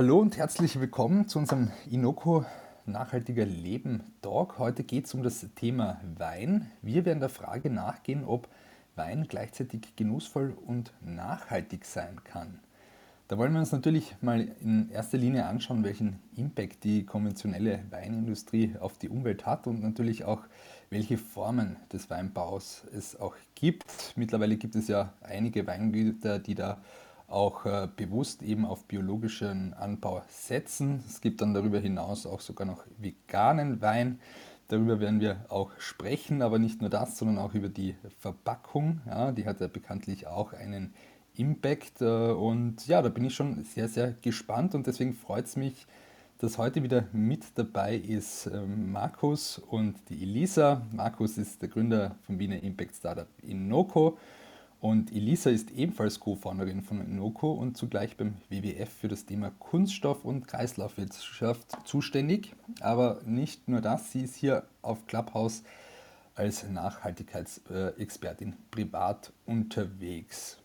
Hallo und herzlich willkommen zu unserem Inoko Nachhaltiger Leben Talk. Heute geht es um das Thema Wein. Wir werden der Frage nachgehen, ob Wein gleichzeitig genussvoll und nachhaltig sein kann. Da wollen wir uns natürlich mal in erster Linie anschauen, welchen Impact die konventionelle Weinindustrie auf die Umwelt hat und natürlich auch, welche Formen des Weinbaus es auch gibt. Mittlerweile gibt es ja einige Weingüter, die da auch äh, bewusst eben auf biologischen Anbau setzen. Es gibt dann darüber hinaus auch sogar noch veganen Wein. Darüber werden wir auch sprechen, aber nicht nur das, sondern auch über die Verpackung. Ja, die hat ja bekanntlich auch einen Impact. Äh, und ja, da bin ich schon sehr, sehr gespannt und deswegen freut es mich, dass heute wieder mit dabei ist ähm, Markus und die Elisa. Markus ist der Gründer vom Wiener Impact Startup Innoco und Elisa ist ebenfalls Co-Founderin von Inoko und zugleich beim WWF für das Thema Kunststoff- und Kreislaufwirtschaft zuständig. Aber nicht nur das, sie ist hier auf Clubhouse als Nachhaltigkeitsexpertin privat unterwegs.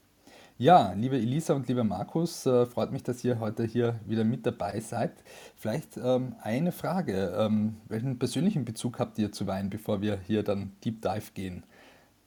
Ja, liebe Elisa und lieber Markus, äh, freut mich, dass ihr heute hier wieder mit dabei seid. Vielleicht ähm, eine Frage. Ähm, welchen persönlichen Bezug habt ihr zu Wein, bevor wir hier dann Deep Dive gehen?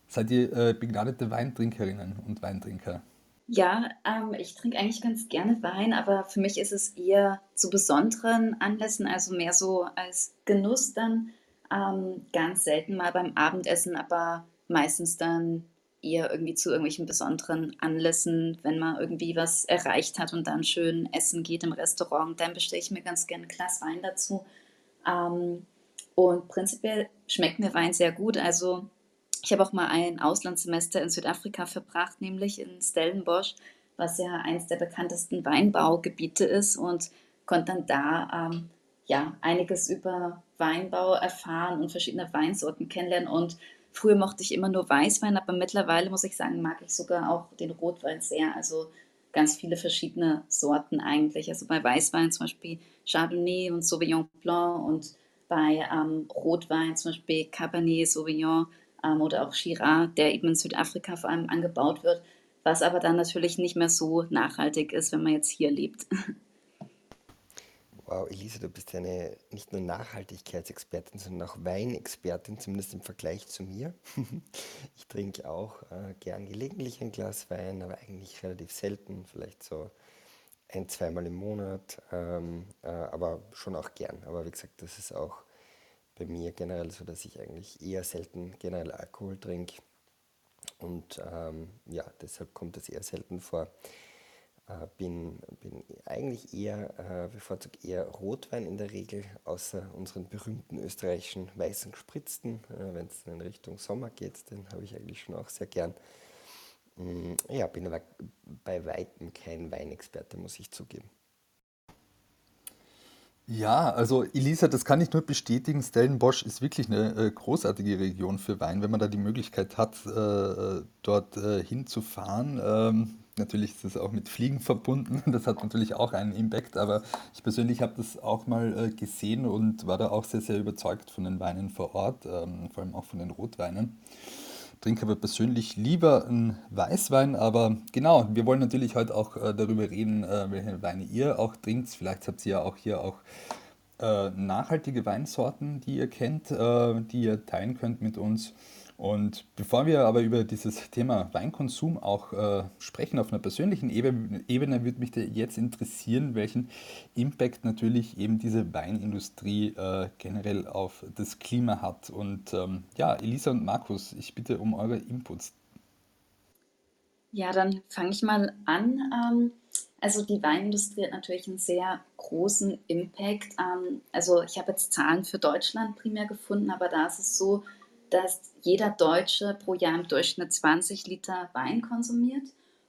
Seid ihr äh, begnadete Weintrinkerinnen und Weintrinker? Ja, ähm, ich trinke eigentlich ganz gerne Wein, aber für mich ist es eher zu besonderen Anlässen, also mehr so als Genuss dann. Ähm, ganz selten mal beim Abendessen, aber meistens dann eher irgendwie zu irgendwelchen besonderen Anlässen, wenn man irgendwie was erreicht hat und dann schön essen geht im Restaurant, dann bestelle ich mir ganz gerne ein Glas Wein dazu. Ähm, und prinzipiell schmeckt mir Wein sehr gut. Also ich habe auch mal ein Auslandssemester in Südafrika verbracht, nämlich in Stellenbosch, was ja eines der bekanntesten Weinbaugebiete ist und konnte dann da ähm, ja einiges über Weinbau erfahren und verschiedene Weinsorten kennenlernen. Und früher mochte ich immer nur Weißwein, aber mittlerweile muss ich sagen, mag ich sogar auch den Rotwein sehr. Also ganz viele verschiedene Sorten eigentlich. Also bei Weißwein zum Beispiel Chardonnay und Sauvignon Blanc und bei ähm, Rotwein zum Beispiel Cabernet Sauvignon ähm, oder auch Shiraz, der eben in Südafrika vor allem angebaut wird, was aber dann natürlich nicht mehr so nachhaltig ist, wenn man jetzt hier lebt. Wow, Elisa, du bist eine nicht nur Nachhaltigkeitsexpertin, sondern auch Weinexpertin, zumindest im Vergleich zu mir. ich trinke auch äh, gern gelegentlich ein Glas Wein, aber eigentlich relativ selten, vielleicht so ein, zweimal im Monat, ähm, äh, aber schon auch gern. Aber wie gesagt, das ist auch bei mir generell so, dass ich eigentlich eher selten generell Alkohol trinke. Und ähm, ja, deshalb kommt das eher selten vor. Äh, bin, bin eigentlich eher, äh, bevorzugt eher Rotwein in der Regel, außer unseren berühmten österreichischen weißen Gespritzten. Äh, Wenn es in Richtung Sommer geht, den habe ich eigentlich schon auch sehr gern. Mm, ja, bin aber bei weitem kein Weinexperte, muss ich zugeben. Ja, also Elisa, das kann ich nur bestätigen. Stellenbosch ist wirklich eine äh, großartige Region für Wein, wenn man da die Möglichkeit hat, äh, dort äh, hinzufahren. Ähm, natürlich ist es auch mit Fliegen verbunden. Das hat natürlich auch einen Impact, aber ich persönlich habe das auch mal äh, gesehen und war da auch sehr, sehr überzeugt von den Weinen vor Ort, ähm, vor allem auch von den Rotweinen trinke aber persönlich lieber einen Weißwein, aber genau, wir wollen natürlich heute auch äh, darüber reden, äh, welche Weine ihr auch trinkt. Vielleicht habt ihr ja auch hier auch äh, nachhaltige Weinsorten, die ihr kennt, äh, die ihr teilen könnt mit uns. Und bevor wir aber über dieses Thema Weinkonsum auch äh, sprechen auf einer persönlichen Ebene, würde mich jetzt interessieren, welchen Impact natürlich eben diese Weinindustrie äh, generell auf das Klima hat. Und ähm, ja, Elisa und Markus, ich bitte um eure Inputs. Ja, dann fange ich mal an. Ähm, also die Weinindustrie hat natürlich einen sehr großen Impact. Ähm, also ich habe jetzt Zahlen für Deutschland primär gefunden, aber da ist es so, dass jeder Deutsche pro Jahr im Durchschnitt 20 Liter Wein konsumiert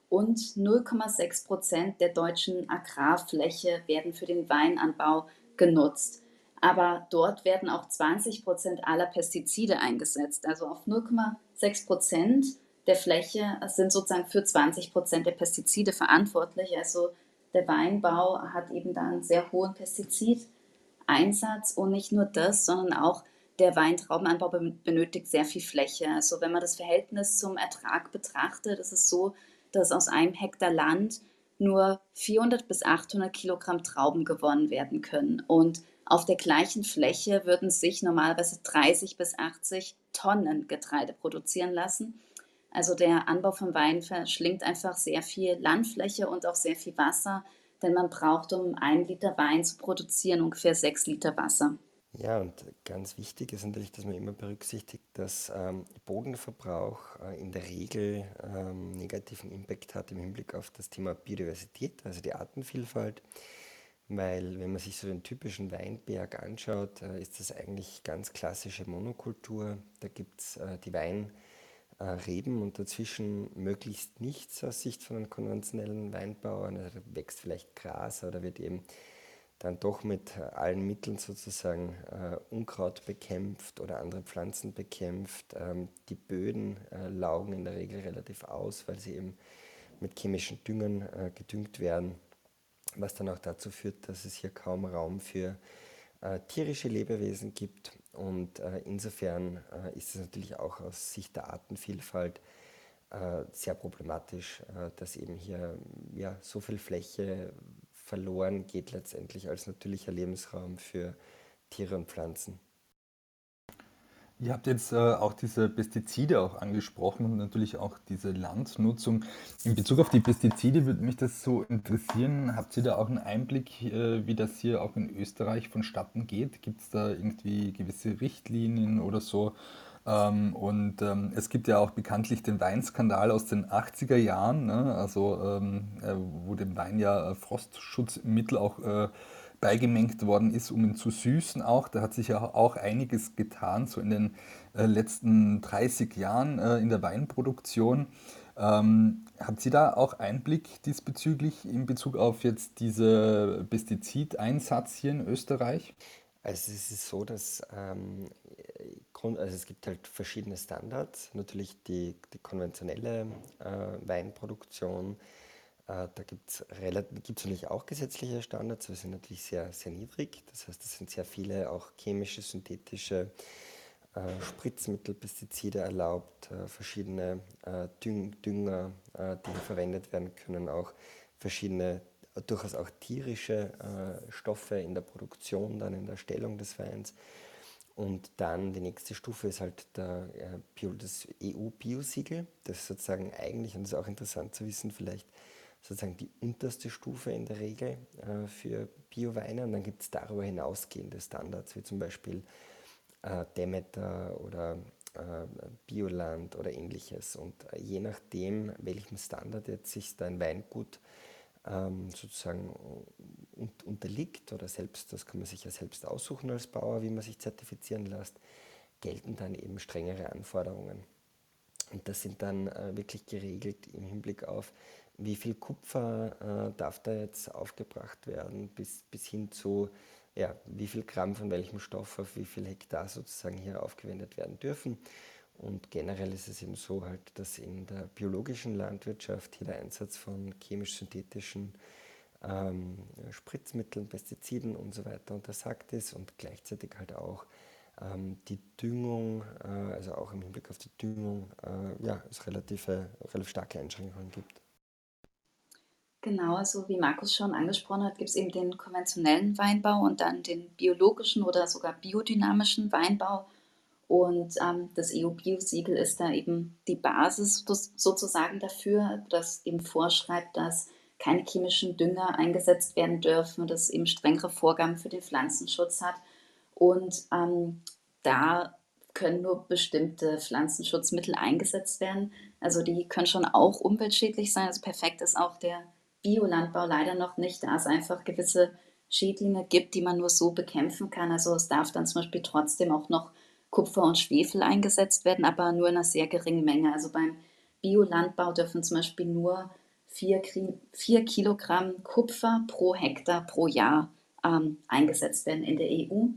und 0,6 Prozent der deutschen Agrarfläche werden für den Weinanbau genutzt. Aber dort werden auch 20 Prozent aller Pestizide eingesetzt. Also auf 0,6 Prozent der Fläche sind sozusagen für 20 Prozent der Pestizide verantwortlich. Also der Weinbau hat eben da einen sehr hohen Pestizideinsatz und nicht nur das, sondern auch der Weintraubenanbau benötigt sehr viel Fläche. Also wenn man das Verhältnis zum Ertrag betrachtet, ist es so, dass aus einem Hektar Land nur 400 bis 800 Kilogramm Trauben gewonnen werden können. Und auf der gleichen Fläche würden sich normalerweise 30 bis 80 Tonnen Getreide produzieren lassen. Also der Anbau von Wein verschlingt einfach sehr viel Landfläche und auch sehr viel Wasser, denn man braucht, um einen Liter Wein zu produzieren, ungefähr sechs Liter Wasser. Ja, und ganz wichtig ist natürlich, dass man immer berücksichtigt, dass ähm, Bodenverbrauch äh, in der Regel ähm, negativen Impact hat im Hinblick auf das Thema Biodiversität, also die Artenvielfalt. Weil wenn man sich so den typischen Weinberg anschaut, äh, ist das eigentlich ganz klassische Monokultur. Da gibt es äh, die Weinreben und dazwischen möglichst nichts aus Sicht von einem konventionellen Weinbauern. Also da wächst vielleicht Gras oder wird eben dann doch mit allen Mitteln sozusagen äh, Unkraut bekämpft oder andere Pflanzen bekämpft. Ähm, die Böden äh, laugen in der Regel relativ aus, weil sie eben mit chemischen Düngern äh, gedüngt werden, was dann auch dazu führt, dass es hier kaum Raum für äh, tierische Lebewesen gibt. Und äh, insofern äh, ist es natürlich auch aus Sicht der Artenvielfalt sehr problematisch, dass eben hier ja, so viel Fläche verloren geht letztendlich als natürlicher Lebensraum für Tiere und Pflanzen. Ihr habt jetzt äh, auch diese Pestizide auch angesprochen und natürlich auch diese Landnutzung. In Bezug auf die Pestizide würde mich das so interessieren. Habt ihr da auch einen Einblick, äh, wie das hier auch in Österreich vonstatten geht? Gibt es da irgendwie gewisse Richtlinien oder so? Ähm, und ähm, es gibt ja auch bekanntlich den Weinskandal aus den 80er Jahren, ne? also ähm, äh, wo dem Wein ja äh, Frostschutzmittel auch äh, beigemengt worden ist, um ihn zu süßen auch. Da hat sich ja auch einiges getan, so in den äh, letzten 30 Jahren äh, in der Weinproduktion. Ähm, habt ihr da auch Einblick diesbezüglich in Bezug auf jetzt diese Pestizideinsatz hier in Österreich? Also es ist so, dass ähm, also es gibt halt verschiedene Standards. Natürlich die, die konventionelle äh, Weinproduktion, äh, da gibt es natürlich auch gesetzliche Standards, aber sind natürlich sehr, sehr niedrig. Das heißt, es sind sehr viele auch chemische, synthetische äh, Spritzmittel, Pestizide erlaubt, äh, verschiedene äh, Düng Dünger, äh, die verwendet werden können, auch verschiedene durchaus auch tierische äh, Stoffe in der Produktion, dann in der Stellung des Weins. Und dann die nächste Stufe ist halt der, äh, Bio, das EU-Biosiegel. Das ist sozusagen eigentlich, und das ist auch interessant zu wissen, vielleicht sozusagen die unterste Stufe in der Regel äh, für Bioweine. Und dann gibt es darüber hinausgehende Standards, wie zum Beispiel äh, Demeter oder äh, Bioland oder ähnliches. Und äh, je nachdem, welchem Standard jetzt sich dein Weingut ähm, sozusagen unterliegt oder selbst, das kann man sich ja selbst aussuchen als Bauer, wie man sich zertifizieren lässt, gelten dann eben strengere Anforderungen. Und das sind dann äh, wirklich geregelt im Hinblick auf, wie viel Kupfer äh, darf da jetzt aufgebracht werden, bis, bis hin zu, ja, wie viel Gramm von welchem Stoff auf wie viel Hektar sozusagen hier aufgewendet werden dürfen. Und generell ist es eben so halt, dass in der biologischen Landwirtschaft hier der Einsatz von chemisch-synthetischen ähm, Spritzmitteln, Pestiziden und so weiter untersagt ist und gleichzeitig halt auch ähm, die Düngung, äh, also auch im Hinblick auf die Düngung, äh, ja, es relative, relativ starke Einschränkungen gibt. Genau, also wie Markus schon angesprochen hat, gibt es eben den konventionellen Weinbau und dann den biologischen oder sogar biodynamischen Weinbau. Und ähm, das EU-Bio-Siegel ist da eben die Basis sozusagen dafür, das eben vorschreibt, dass keine chemischen Dünger eingesetzt werden dürfen, das eben strengere Vorgaben für den Pflanzenschutz hat. Und ähm, da können nur bestimmte Pflanzenschutzmittel eingesetzt werden. Also die können schon auch umweltschädlich sein. Also perfekt ist auch der Biolandbau leider noch nicht, da es einfach gewisse Schädlinge gibt, die man nur so bekämpfen kann. Also es darf dann zum Beispiel trotzdem auch noch Kupfer und Schwefel eingesetzt werden, aber nur in einer sehr geringen Menge. Also beim Biolandbau dürfen zum Beispiel nur 4, 4 Kilogramm Kupfer pro Hektar pro Jahr ähm, eingesetzt werden in der EU.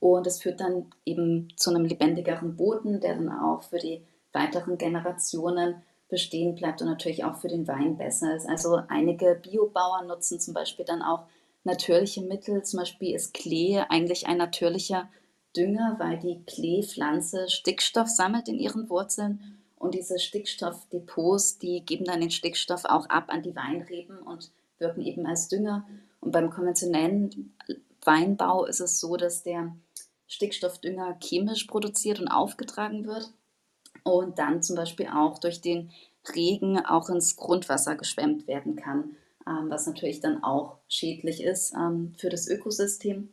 Und es führt dann eben zu einem lebendigeren Boden, der dann auch für die weiteren Generationen bestehen bleibt und natürlich auch für den Wein besser ist. Also einige Biobauern nutzen zum Beispiel dann auch natürliche Mittel. Zum Beispiel ist Klee eigentlich ein natürlicher Dünger, weil die Kleepflanze Stickstoff sammelt in ihren Wurzeln Und diese Stickstoffdepots, die geben dann den Stickstoff auch ab an die Weinreben und wirken eben als Dünger. Und beim konventionellen Weinbau ist es so, dass der Stickstoffdünger chemisch produziert und aufgetragen wird und dann zum Beispiel auch durch den Regen auch ins Grundwasser geschwemmt werden kann, ähm, was natürlich dann auch schädlich ist ähm, für das Ökosystem.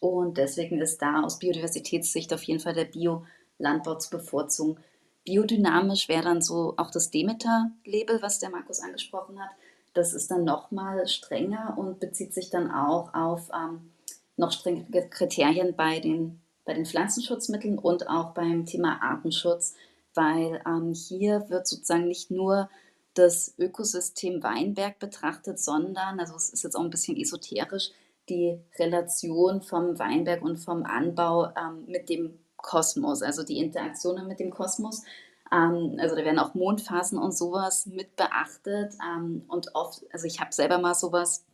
Und deswegen ist da aus Biodiversitätssicht auf jeden Fall der Biolandbau zu bevorzugen. Biodynamisch wäre dann so auch das Demeter-Label, was der Markus angesprochen hat. Das ist dann nochmal strenger und bezieht sich dann auch auf ähm, noch strengere Kriterien bei den, bei den Pflanzenschutzmitteln und auch beim Thema Artenschutz, weil ähm, hier wird sozusagen nicht nur das Ökosystem Weinberg betrachtet, sondern, also es ist jetzt auch ein bisschen esoterisch, die Relation vom Weinberg und vom Anbau ähm, mit dem Kosmos, also die Interaktionen mit dem Kosmos. Ähm, also da werden auch Mondphasen und sowas mit beachtet. Ähm, und oft, also ich habe selber mal sowas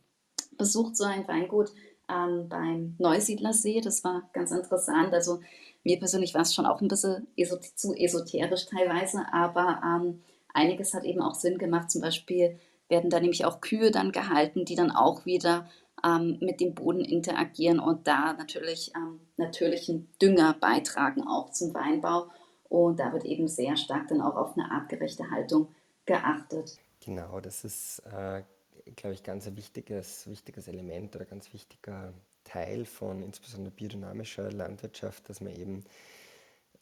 besucht, so ein Weingut ähm, beim Neusiedlersee. Das war ganz interessant. Also mir persönlich war es schon auch ein bisschen esot zu esoterisch teilweise, aber ähm, einiges hat eben auch Sinn gemacht. Zum Beispiel werden da nämlich auch Kühe dann gehalten, die dann auch wieder ähm, mit dem Boden interagieren und da natürlich ähm, natürlichen Dünger beitragen, auch zum Weinbau. Und da wird eben sehr stark dann auch auf eine artgerechte Haltung geachtet. Genau, das ist, äh, glaube ich, ganz ein wichtiges, wichtiges Element oder ganz wichtiger Teil von insbesondere biodynamischer Landwirtschaft, dass man eben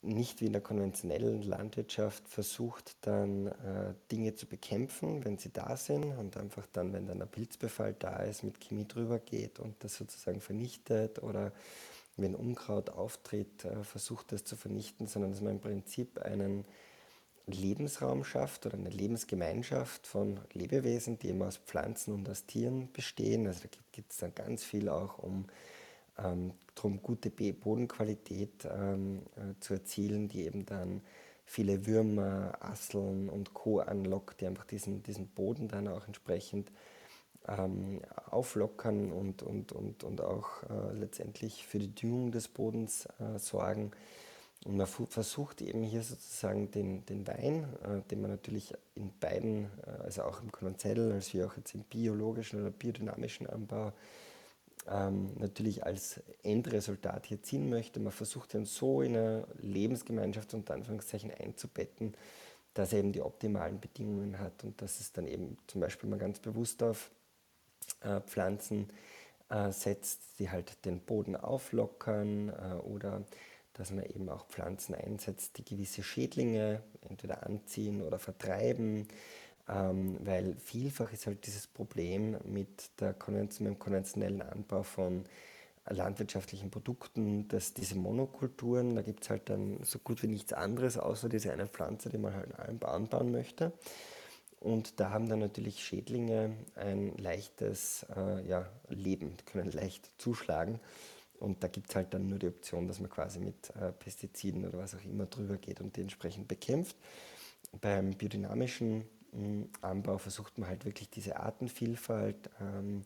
nicht wie in der konventionellen Landwirtschaft versucht, dann äh, Dinge zu bekämpfen, wenn sie da sind und einfach dann, wenn dann ein Pilzbefall da ist, mit Chemie drüber geht und das sozusagen vernichtet oder wenn Unkraut auftritt, äh, versucht das zu vernichten, sondern dass man im Prinzip einen Lebensraum schafft oder eine Lebensgemeinschaft von Lebewesen, die eben aus Pflanzen und aus Tieren bestehen. Also da gibt es dann ganz viel auch um ähm, darum, gute Bodenqualität ähm, äh, zu erzielen, die eben dann viele Würmer, Asseln und Co. anlockt, die einfach diesen, diesen Boden dann auch entsprechend ähm, auflockern und, und, und, und auch äh, letztendlich für die Düngung des Bodens äh, sorgen. Und man versucht eben hier sozusagen den, den Wein, äh, den man natürlich in beiden, äh, also auch im konventionellen, als wie auch jetzt im biologischen oder biodynamischen Anbau, ähm, natürlich als Endresultat hier ziehen möchte. Man versucht ihn so in eine Lebensgemeinschaft unter Anführungszeichen einzubetten, dass er eben die optimalen Bedingungen hat und dass es dann eben zum Beispiel mal ganz bewusst auf äh, Pflanzen äh, setzt, die halt den Boden auflockern äh, oder dass man eben auch Pflanzen einsetzt, die gewisse Schädlinge entweder anziehen oder vertreiben, ähm, weil vielfach ist halt dieses Problem mit, der mit dem konventionellen Anbau von landwirtschaftlichen Produkten, dass diese Monokulturen, da gibt es halt dann so gut wie nichts anderes, außer diese eine Pflanze, die man halt anbauen möchte. Und da haben dann natürlich Schädlinge ein leichtes äh, ja, Leben, können leicht zuschlagen. Und da gibt es halt dann nur die Option, dass man quasi mit äh, Pestiziden oder was auch immer drüber geht und die entsprechend bekämpft. Beim biodynamischen Anbau versucht man halt wirklich diese Artenvielfalt ähm,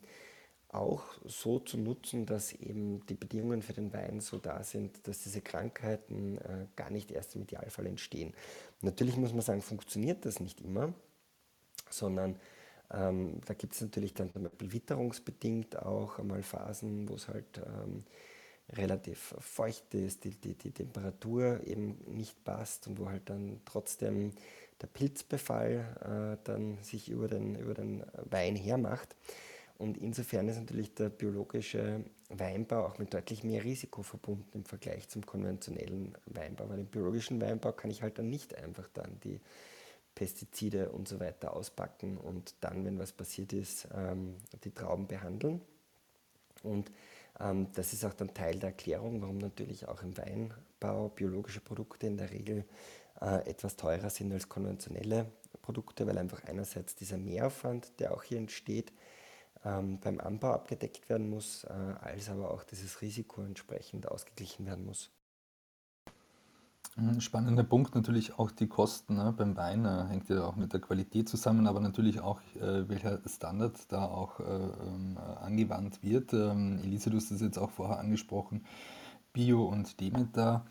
auch so zu nutzen, dass eben die Bedingungen für den Wein so da sind, dass diese Krankheiten äh, gar nicht erst im Idealfall entstehen. Natürlich muss man sagen, funktioniert das nicht immer sondern ähm, da gibt es natürlich dann zum Beispiel witterungsbedingt auch einmal Phasen, wo es halt ähm, relativ feucht ist, die, die, die Temperatur eben nicht passt und wo halt dann trotzdem der Pilzbefall äh, dann sich über den, über den Wein hermacht. Und insofern ist natürlich der biologische Weinbau auch mit deutlich mehr Risiko verbunden im Vergleich zum konventionellen Weinbau, weil im biologischen Weinbau kann ich halt dann nicht einfach dann die Pestizide und so weiter auspacken und dann, wenn was passiert ist, ähm, die Trauben behandeln. Und ähm, das ist auch dann Teil der Erklärung, warum natürlich auch im Weinbau biologische Produkte in der Regel äh, etwas teurer sind als konventionelle Produkte, weil einfach einerseits dieser Mehraufwand, der auch hier entsteht, ähm, beim Anbau abgedeckt werden muss, äh, als aber auch dieses Risiko entsprechend ausgeglichen werden muss. Ein spannender Punkt natürlich auch die Kosten, ne? Beim Wein äh, hängt ja auch mit der Qualität zusammen, aber natürlich auch, äh, welcher Standard da auch äh, ähm, angewandt wird. Ähm, Elise, du hast das jetzt auch vorher angesprochen, Bio und Demeter.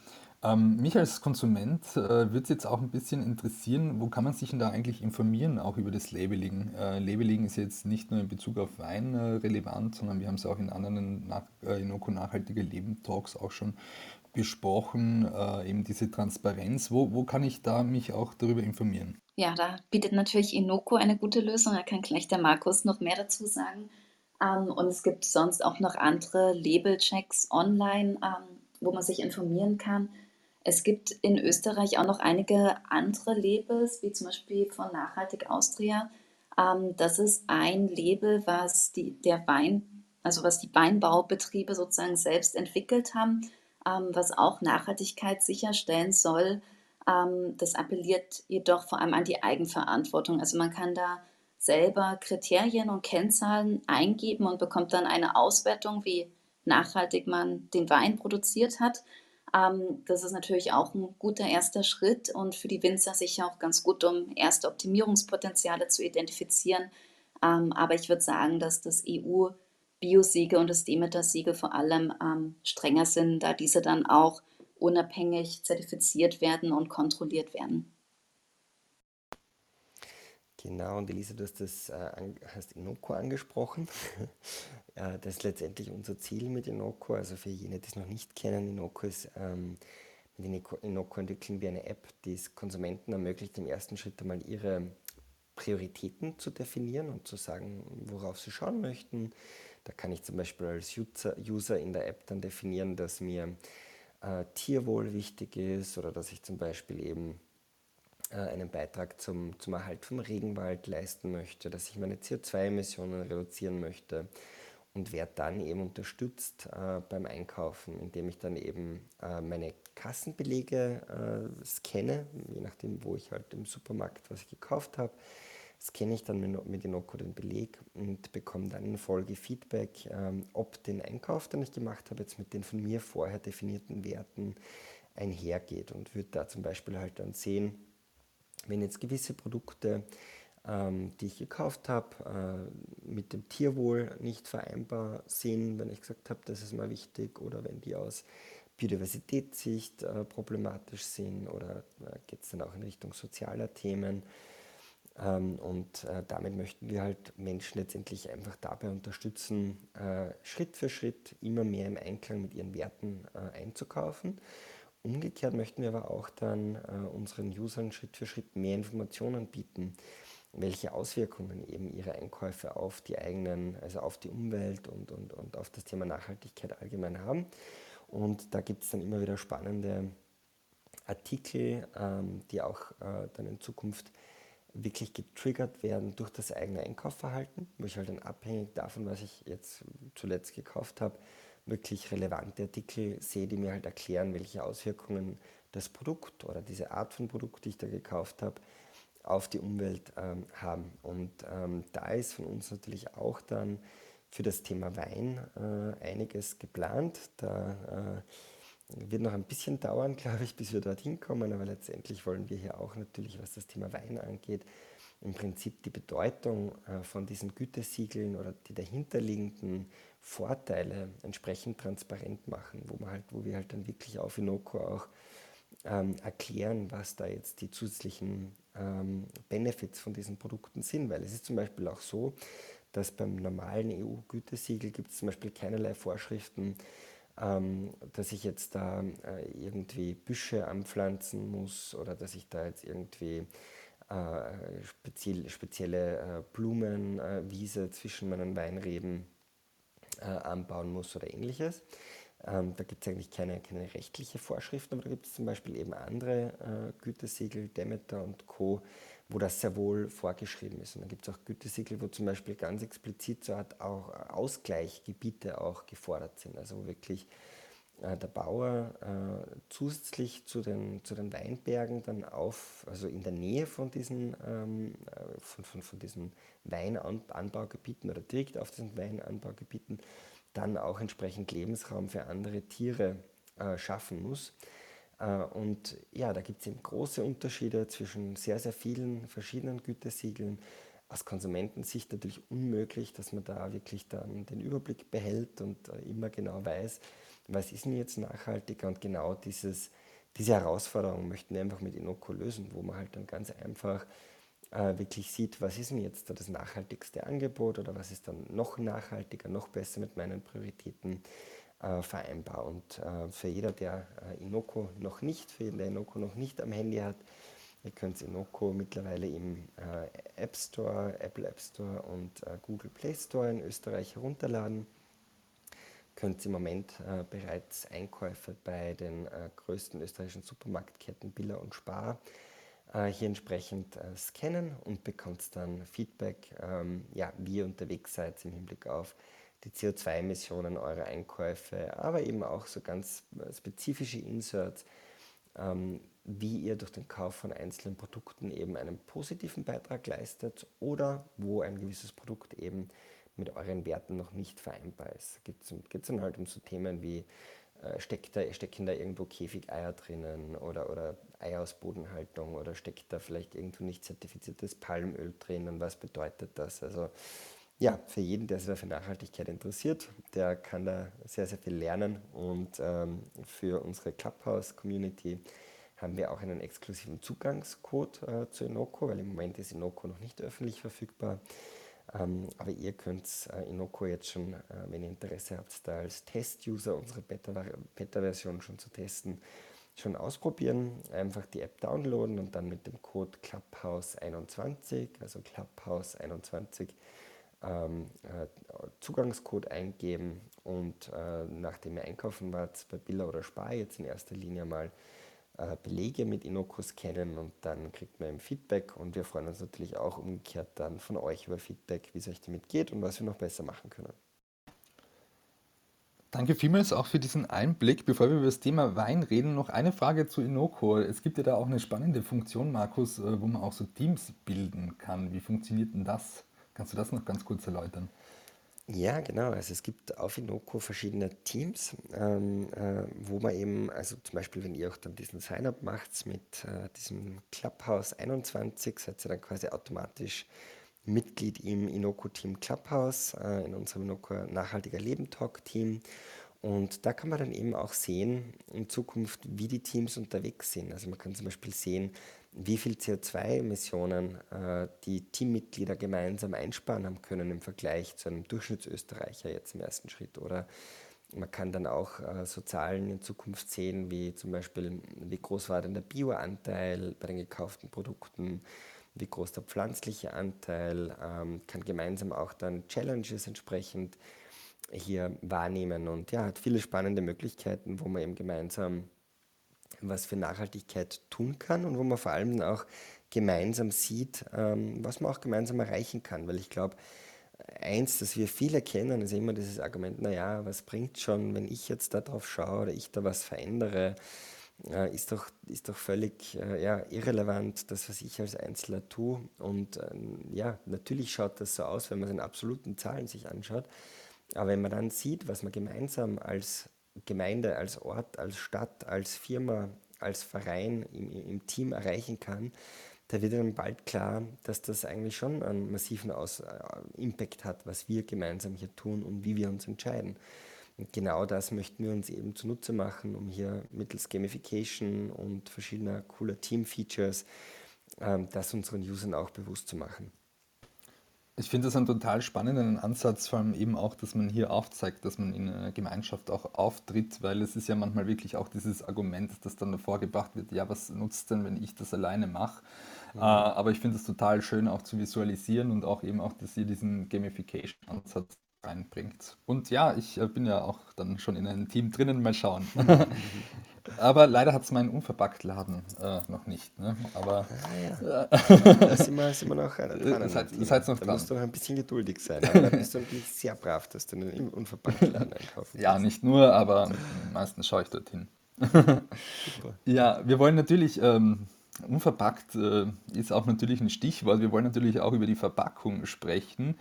Ähm, mich als Konsument äh, würde es jetzt auch ein bisschen interessieren, wo kann man sich denn da eigentlich informieren, auch über das Labeling? Äh, Labeling ist jetzt nicht nur in Bezug auf Wein äh, relevant, sondern wir haben es auch in anderen nach, äh, Inoko Nachhaltige Leben Talks auch schon besprochen, äh, eben diese Transparenz. Wo, wo kann ich da mich auch darüber informieren? Ja, da bietet natürlich Inoko eine gute Lösung. Da kann gleich der Markus noch mehr dazu sagen. Ähm, und es gibt sonst auch noch andere Labelchecks online, ähm, wo man sich informieren kann. Es gibt in Österreich auch noch einige andere Labels, wie zum Beispiel von Nachhaltig Austria. Ähm, das ist ein Label, was die, der Wein, also was die Weinbaubetriebe sozusagen selbst entwickelt haben, ähm, was auch Nachhaltigkeit sicherstellen soll. Ähm, das appelliert jedoch vor allem an die Eigenverantwortung. Also man kann da selber Kriterien und Kennzahlen eingeben und bekommt dann eine Auswertung, wie nachhaltig man den Wein produziert hat. Ähm, das ist natürlich auch ein guter erster Schritt und für die Winzer sicher auch ganz gut, um erste Optimierungspotenziale zu identifizieren. Ähm, aber ich würde sagen, dass das EU-Biosiegel und das Demeter-Siegel vor allem ähm, strenger sind, da diese dann auch unabhängig zertifiziert werden und kontrolliert werden. Genau, und Elisa, du hast das äh, hast Inoko angesprochen. äh, das ist letztendlich unser Ziel mit Inoko. Also für jene, die es noch nicht kennen, Inoko ist, ähm, mit Inoko entwickeln wir eine App, die es Konsumenten ermöglicht, im ersten Schritt einmal ihre Prioritäten zu definieren und zu sagen, worauf sie schauen möchten. Da kann ich zum Beispiel als User in der App dann definieren, dass mir äh, Tierwohl wichtig ist oder dass ich zum Beispiel eben einen Beitrag zum, zum Erhalt vom Regenwald leisten möchte, dass ich meine CO2-Emissionen reduzieren möchte und werde dann eben unterstützt äh, beim Einkaufen, indem ich dann eben äh, meine Kassenbelege äh, scanne, je nachdem, wo ich halt im Supermarkt was ich gekauft habe. Scanne ich dann mit, Inoko den Beleg und bekomme dann in Folge Feedback, ähm, ob den Einkauf, den ich gemacht habe, jetzt mit den von mir vorher definierten Werten einhergeht und würde da zum Beispiel halt dann sehen, wenn jetzt gewisse Produkte, ähm, die ich gekauft habe, äh, mit dem Tierwohl nicht vereinbar sind, wenn ich gesagt habe, das ist mal wichtig, oder wenn die aus Biodiversitätssicht äh, problematisch sind, oder äh, geht es dann auch in Richtung sozialer Themen. Ähm, und äh, damit möchten wir halt Menschen letztendlich einfach dabei unterstützen, äh, Schritt für Schritt immer mehr im Einklang mit ihren Werten äh, einzukaufen Umgekehrt möchten wir aber auch dann äh, unseren Usern Schritt für Schritt mehr Informationen bieten, welche Auswirkungen eben ihre Einkäufe auf die eigenen, also auf die Umwelt und, und, und auf das Thema Nachhaltigkeit allgemein haben. Und da gibt es dann immer wieder spannende Artikel, ähm, die auch äh, dann in Zukunft wirklich getriggert werden durch das eigene Einkaufverhalten, wo ich halt dann abhängig davon, was ich jetzt zuletzt gekauft habe, wirklich relevante Artikel sehe, die mir halt erklären, welche Auswirkungen das Produkt oder diese Art von Produkt, die ich da gekauft habe, auf die Umwelt ähm, haben. Und ähm, da ist von uns natürlich auch dann für das Thema Wein äh, einiges geplant. Da äh, wird noch ein bisschen dauern, glaube ich, bis wir dorthin kommen, aber letztendlich wollen wir hier auch natürlich, was das Thema Wein angeht, im Prinzip die Bedeutung äh, von diesen Gütesiegeln oder die dahinterliegenden Vorteile entsprechend transparent machen, wo, man halt, wo wir halt dann wirklich auf Inoko auch ähm, erklären, was da jetzt die zusätzlichen ähm, Benefits von diesen Produkten sind. Weil es ist zum Beispiel auch so, dass beim normalen EU-Gütesiegel gibt es zum Beispiel keinerlei Vorschriften, ähm, dass ich jetzt da äh, irgendwie Büsche anpflanzen muss oder dass ich da jetzt irgendwie äh, speziell, spezielle äh, Blumenwiese zwischen meinen Weinreben äh, anbauen muss oder ähnliches. Ähm, da gibt es eigentlich keine, keine rechtliche Vorschriften, aber da gibt es zum Beispiel eben andere äh, Gütesiegel, Demeter und Co., wo das sehr wohl vorgeschrieben ist. Und dann gibt es auch Gütesiegel, wo zum Beispiel ganz explizit so Art auch Ausgleichgebiete auch gefordert sind, also wo wirklich äh, der Bauer äh, zusätzlich zu den, zu den Weinbergen dann auf, also in der Nähe von diesen, ähm, äh, von, von, von diesen Weinanbaugebieten oder direkt auf diesen Weinanbaugebieten dann auch entsprechend Lebensraum für andere Tiere äh, schaffen muss. Äh, und ja, da gibt es eben große Unterschiede zwischen sehr, sehr vielen verschiedenen Gütesiegeln. Aus Konsumentensicht natürlich unmöglich, dass man da wirklich dann den Überblick behält und immer genau weiß, was ist denn jetzt nachhaltiger und genau dieses, diese Herausforderung möchten wir einfach mit Inoko lösen, wo man halt dann ganz einfach äh, wirklich sieht, was ist denn jetzt das nachhaltigste Angebot oder was ist dann noch nachhaltiger, noch besser mit meinen Prioritäten äh, vereinbar. Und äh, für jeder, der äh, Inoko noch nicht, für jeden, der Inoko noch nicht am Handy hat, ihr könnt Inoko mittlerweile im äh, App Store, Apple App Store und äh, Google Play Store in Österreich herunterladen. Könnt im Moment bereits Einkäufe bei den größten österreichischen Supermarktketten Billa und Spar hier entsprechend scannen und bekommt dann Feedback, ähm, ja, wie ihr unterwegs seid im Hinblick auf die CO2-Emissionen eurer Einkäufe, aber eben auch so ganz äh, spezifische Inserts, ähm, wie ihr durch den Kauf von einzelnen Produkten eben einen positiven Beitrag leistet oder wo ein gewisses Produkt eben mit euren Werten noch nicht vereinbar ist. Geht es dann halt um so Themen wie, äh, steckt da, stecken da irgendwo Käfigeier drinnen oder, oder Eier aus Bodenhaltung oder steckt da vielleicht irgendwo nicht zertifiziertes Palmöl drinnen, was bedeutet das? Also ja, für jeden, der sich für Nachhaltigkeit interessiert, der kann da sehr, sehr viel lernen. Und ähm, für unsere Clubhouse-Community haben wir auch einen exklusiven Zugangscode äh, zu Inoko, weil im Moment ist Inoko noch nicht öffentlich verfügbar. Ähm, aber ihr könnt äh, Inoko jetzt schon, äh, wenn ihr Interesse habt, da als Test-User unsere Beta-Version schon zu testen, schon ausprobieren. Einfach die App downloaden und dann mit dem Code Clubhouse21, also Clubhouse21, ähm, äh, Zugangscode eingeben und äh, nachdem ihr einkaufen wart, bei Billa oder Spar jetzt in erster Linie mal Belege mit Inokos kennen und dann kriegt man eben Feedback und wir freuen uns natürlich auch umgekehrt dann von euch über Feedback, wie es euch damit geht und was wir noch besser machen können. Danke vielmals auch für diesen Einblick. Bevor wir über das Thema Wein reden, noch eine Frage zu Inoko. Es gibt ja da auch eine spannende Funktion, Markus, wo man auch so Teams bilden kann. Wie funktioniert denn das? Kannst du das noch ganz kurz erläutern? Ja, genau. Also es gibt auf Inoko verschiedene Teams, ähm, äh, wo man eben, also zum Beispiel, wenn ihr auch dann diesen Sign-up macht mit äh, diesem Clubhouse 21, seid ihr dann quasi automatisch Mitglied im Inoko-Team Clubhouse, äh, in unserem Inoko Nachhaltiger Leben Talk-Team. Und da kann man dann eben auch sehen in Zukunft, wie die Teams unterwegs sind. Also man kann zum Beispiel sehen, wie viel CO2-Emissionen äh, die Teammitglieder gemeinsam einsparen haben können im Vergleich zu einem Durchschnittsösterreicher jetzt im ersten Schritt. Oder man kann dann auch äh, so Zahlen in Zukunft sehen, wie zum Beispiel, wie groß war denn der Bioanteil bei den gekauften Produkten, wie groß der pflanzliche Anteil, ähm, kann gemeinsam auch dann Challenges entsprechend hier wahrnehmen und ja, hat viele spannende Möglichkeiten, wo man eben gemeinsam was für Nachhaltigkeit tun kann und wo man vor allem auch gemeinsam sieht, ähm, was man auch gemeinsam erreichen kann. Weil ich glaube, eins, das wir viele kennen, ist immer dieses Argument, naja, was bringt schon, wenn ich jetzt darauf schaue oder ich da was verändere, äh, ist, doch, ist doch völlig äh, ja, irrelevant, das, was ich als Einzelner tue. Und ähm, ja, natürlich schaut das so aus, wenn man es in absoluten Zahlen sich anschaut. Aber wenn man dann sieht, was man gemeinsam als Gemeinde, als Ort, als Stadt, als Firma, als Verein im, im Team erreichen kann, da wird dann bald klar, dass das eigentlich schon einen massiven Aus äh, Impact hat, was wir gemeinsam hier tun und wie wir uns entscheiden. Und genau das möchten wir uns eben zunutze machen, um hier mittels Gamification und verschiedener cooler Team-Features ähm, das unseren Usern auch bewusst zu machen. Ich finde das einen total spannenden Ansatz, vor allem eben auch, dass man hier aufzeigt, dass man in einer Gemeinschaft auch auftritt, weil es ist ja manchmal wirklich auch dieses Argument, das dann davor gebracht wird, ja, was nutzt denn, wenn ich das alleine mache? Mhm. Äh, aber ich finde es total schön auch zu visualisieren und auch eben auch, dass ihr diesen Gamification-Ansatz reinbringt. Und ja, ich äh, bin ja auch dann schon in einem Team drinnen, mal schauen. Aber leider hat es meinen Unverpacktladen äh, noch nicht. Ne? Aber ah, ja. da sind wir, sind wir noch äh, dran. Das heißt, das heißt noch da dran. musst du noch ein bisschen geduldig sein. Da bist du sehr brav, dass du einen Unverpacktladen einkaufen Ja, nicht nur, aber meistens schaue ich dorthin. ja, wir wollen natürlich, ähm, unverpackt äh, ist auch natürlich ein Stichwort, wir wollen natürlich auch über die Verpackung sprechen.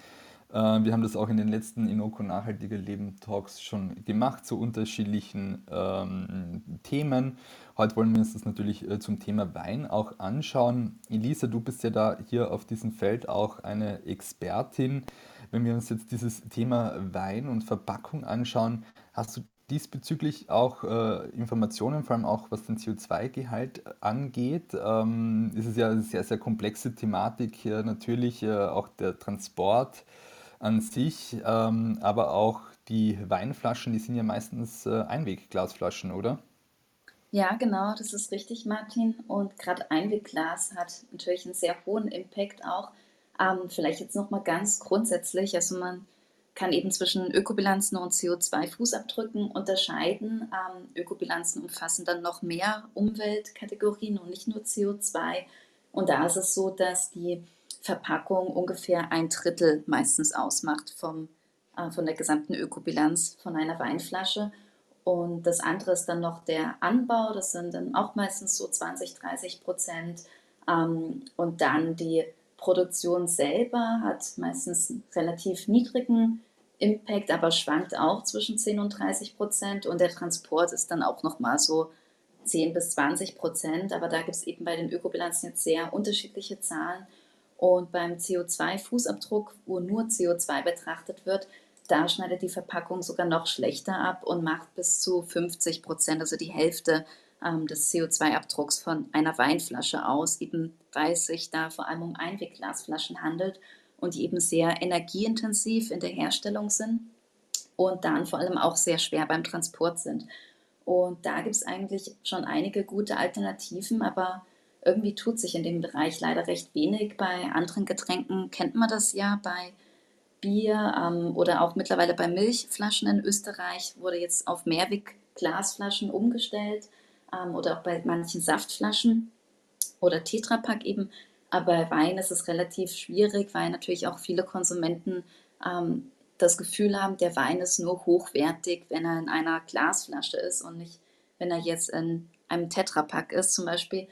Äh, wir haben das auch in den letzten Inoko Nachhaltiger Leben Talks schon gemacht zu unterschiedlichen ähm, Themen. Heute wollen wir uns das natürlich äh, zum Thema Wein auch anschauen. Elisa, du bist ja da hier auf diesem Feld auch eine Expertin. Wenn wir uns jetzt dieses Thema Wein und Verpackung anschauen, hast du diesbezüglich auch äh, Informationen, vor allem auch was den CO2-Gehalt angeht. Ähm, ist ja eine sehr, sehr komplexe Thematik, äh, natürlich äh, auch der Transport an sich, ähm, aber auch die Weinflaschen, die sind ja meistens äh, Einwegglasflaschen, oder? Ja, genau, das ist richtig, Martin. Und gerade Einwegglas hat natürlich einen sehr hohen Impact auch. Ähm, vielleicht jetzt noch mal ganz grundsätzlich, also man kann eben zwischen Ökobilanzen und CO2-Fußabdrücken unterscheiden. Ähm, Ökobilanzen umfassen dann noch mehr Umweltkategorien und nicht nur CO2. Und da ist es so, dass die Verpackung ungefähr ein Drittel meistens ausmacht vom, äh, von der gesamten Ökobilanz von einer Weinflasche. Und das andere ist dann noch der Anbau, das sind dann auch meistens so 20, 30 Prozent. Ähm, und dann die Produktion selber hat meistens relativ niedrigen Impact, aber schwankt auch zwischen 10 und 30 Prozent. Und der Transport ist dann auch nochmal so 10 bis 20 Prozent. Aber da gibt es eben bei den Ökobilanzen jetzt sehr unterschiedliche Zahlen. Und beim CO2-Fußabdruck, wo nur CO2 betrachtet wird, da schneidet die Verpackung sogar noch schlechter ab und macht bis zu 50 Prozent, also die Hälfte ähm, des CO2-Abdrucks von einer Weinflasche aus, eben weil es sich da vor allem um Einwegglasflaschen handelt und die eben sehr energieintensiv in der Herstellung sind und dann vor allem auch sehr schwer beim Transport sind. Und da gibt es eigentlich schon einige gute Alternativen, aber irgendwie tut sich in dem Bereich leider recht wenig. Bei anderen Getränken kennt man das ja, bei Bier ähm, oder auch mittlerweile bei Milchflaschen in Österreich wurde jetzt auf Mehrweg-Glasflaschen umgestellt ähm, oder auch bei manchen Saftflaschen oder Tetrapack eben. Aber bei Wein ist es relativ schwierig, weil natürlich auch viele Konsumenten ähm, das Gefühl haben, der Wein ist nur hochwertig, wenn er in einer Glasflasche ist und nicht, wenn er jetzt in einem Tetrapack ist zum Beispiel.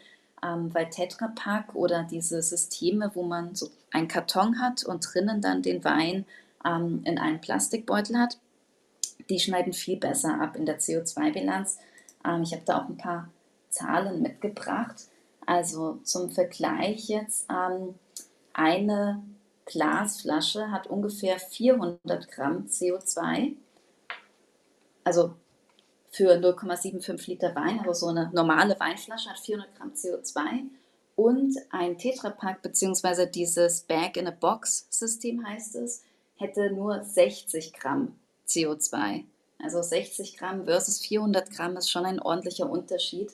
Ähm, weil Tetrapack oder diese Systeme, wo man so einen Karton hat und drinnen dann den Wein ähm, in einen Plastikbeutel hat, die schneiden viel besser ab in der CO2-Bilanz. Ähm, ich habe da auch ein paar Zahlen mitgebracht. Also zum Vergleich jetzt, ähm, eine Glasflasche hat ungefähr 400 Gramm CO2. Also für 0,75 Liter Wein, aber so eine normale Weinflasche hat 400 Gramm CO2. Und ein Tetrapack bzw. dieses Bag-in-a-Box-System heißt es, hätte nur 60 Gramm CO2. Also 60 Gramm versus 400 Gramm ist schon ein ordentlicher Unterschied.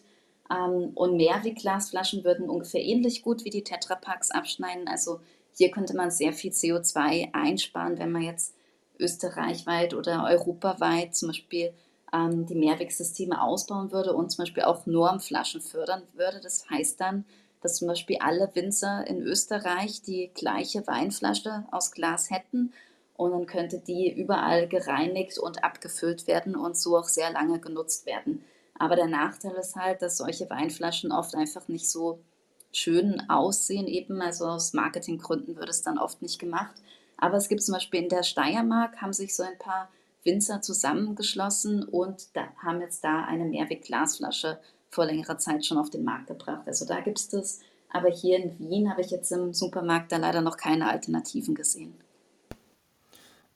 Ähm, und Mehrwegglasflaschen würden ungefähr ähnlich gut wie die Tetrapacks abschneiden. Also hier könnte man sehr viel CO2 einsparen, wenn man jetzt österreichweit oder europaweit zum Beispiel ähm, die Mehrwegsysteme ausbauen würde und zum Beispiel auch Normflaschen fördern würde. Das heißt dann, dass zum Beispiel alle Winzer in Österreich die gleiche Weinflasche aus Glas hätten und dann könnte die überall gereinigt und abgefüllt werden und so auch sehr lange genutzt werden. Aber der Nachteil ist halt, dass solche Weinflaschen oft einfach nicht so schön aussehen, eben. Also aus Marketinggründen wird es dann oft nicht gemacht. Aber es gibt zum Beispiel in der Steiermark, haben sich so ein paar Winzer zusammengeschlossen und haben jetzt da eine Mehrweg-Glasflasche vor längerer Zeit schon auf den Markt gebracht. Also da gibt es das. Aber hier in Wien habe ich jetzt im Supermarkt da leider noch keine Alternativen gesehen.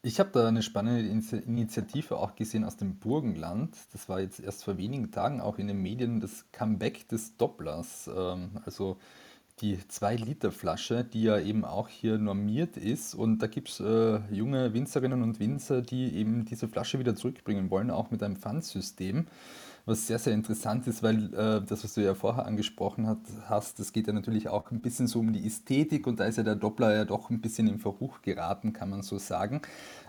Ich habe da eine spannende Initiative auch gesehen aus dem Burgenland. Das war jetzt erst vor wenigen Tagen auch in den Medien das Comeback des Dopplers. Ähm, also die 2-Liter-Flasche, die ja eben auch hier normiert ist. Und da gibt es äh, junge Winzerinnen und Winzer, die eben diese Flasche wieder zurückbringen wollen, auch mit einem Pfandsystem was sehr, sehr interessant ist, weil äh, das, was du ja vorher angesprochen hat, hast, das geht ja natürlich auch ein bisschen so um die Ästhetik und da ist ja der Doppler ja doch ein bisschen in Verruch geraten, kann man so sagen.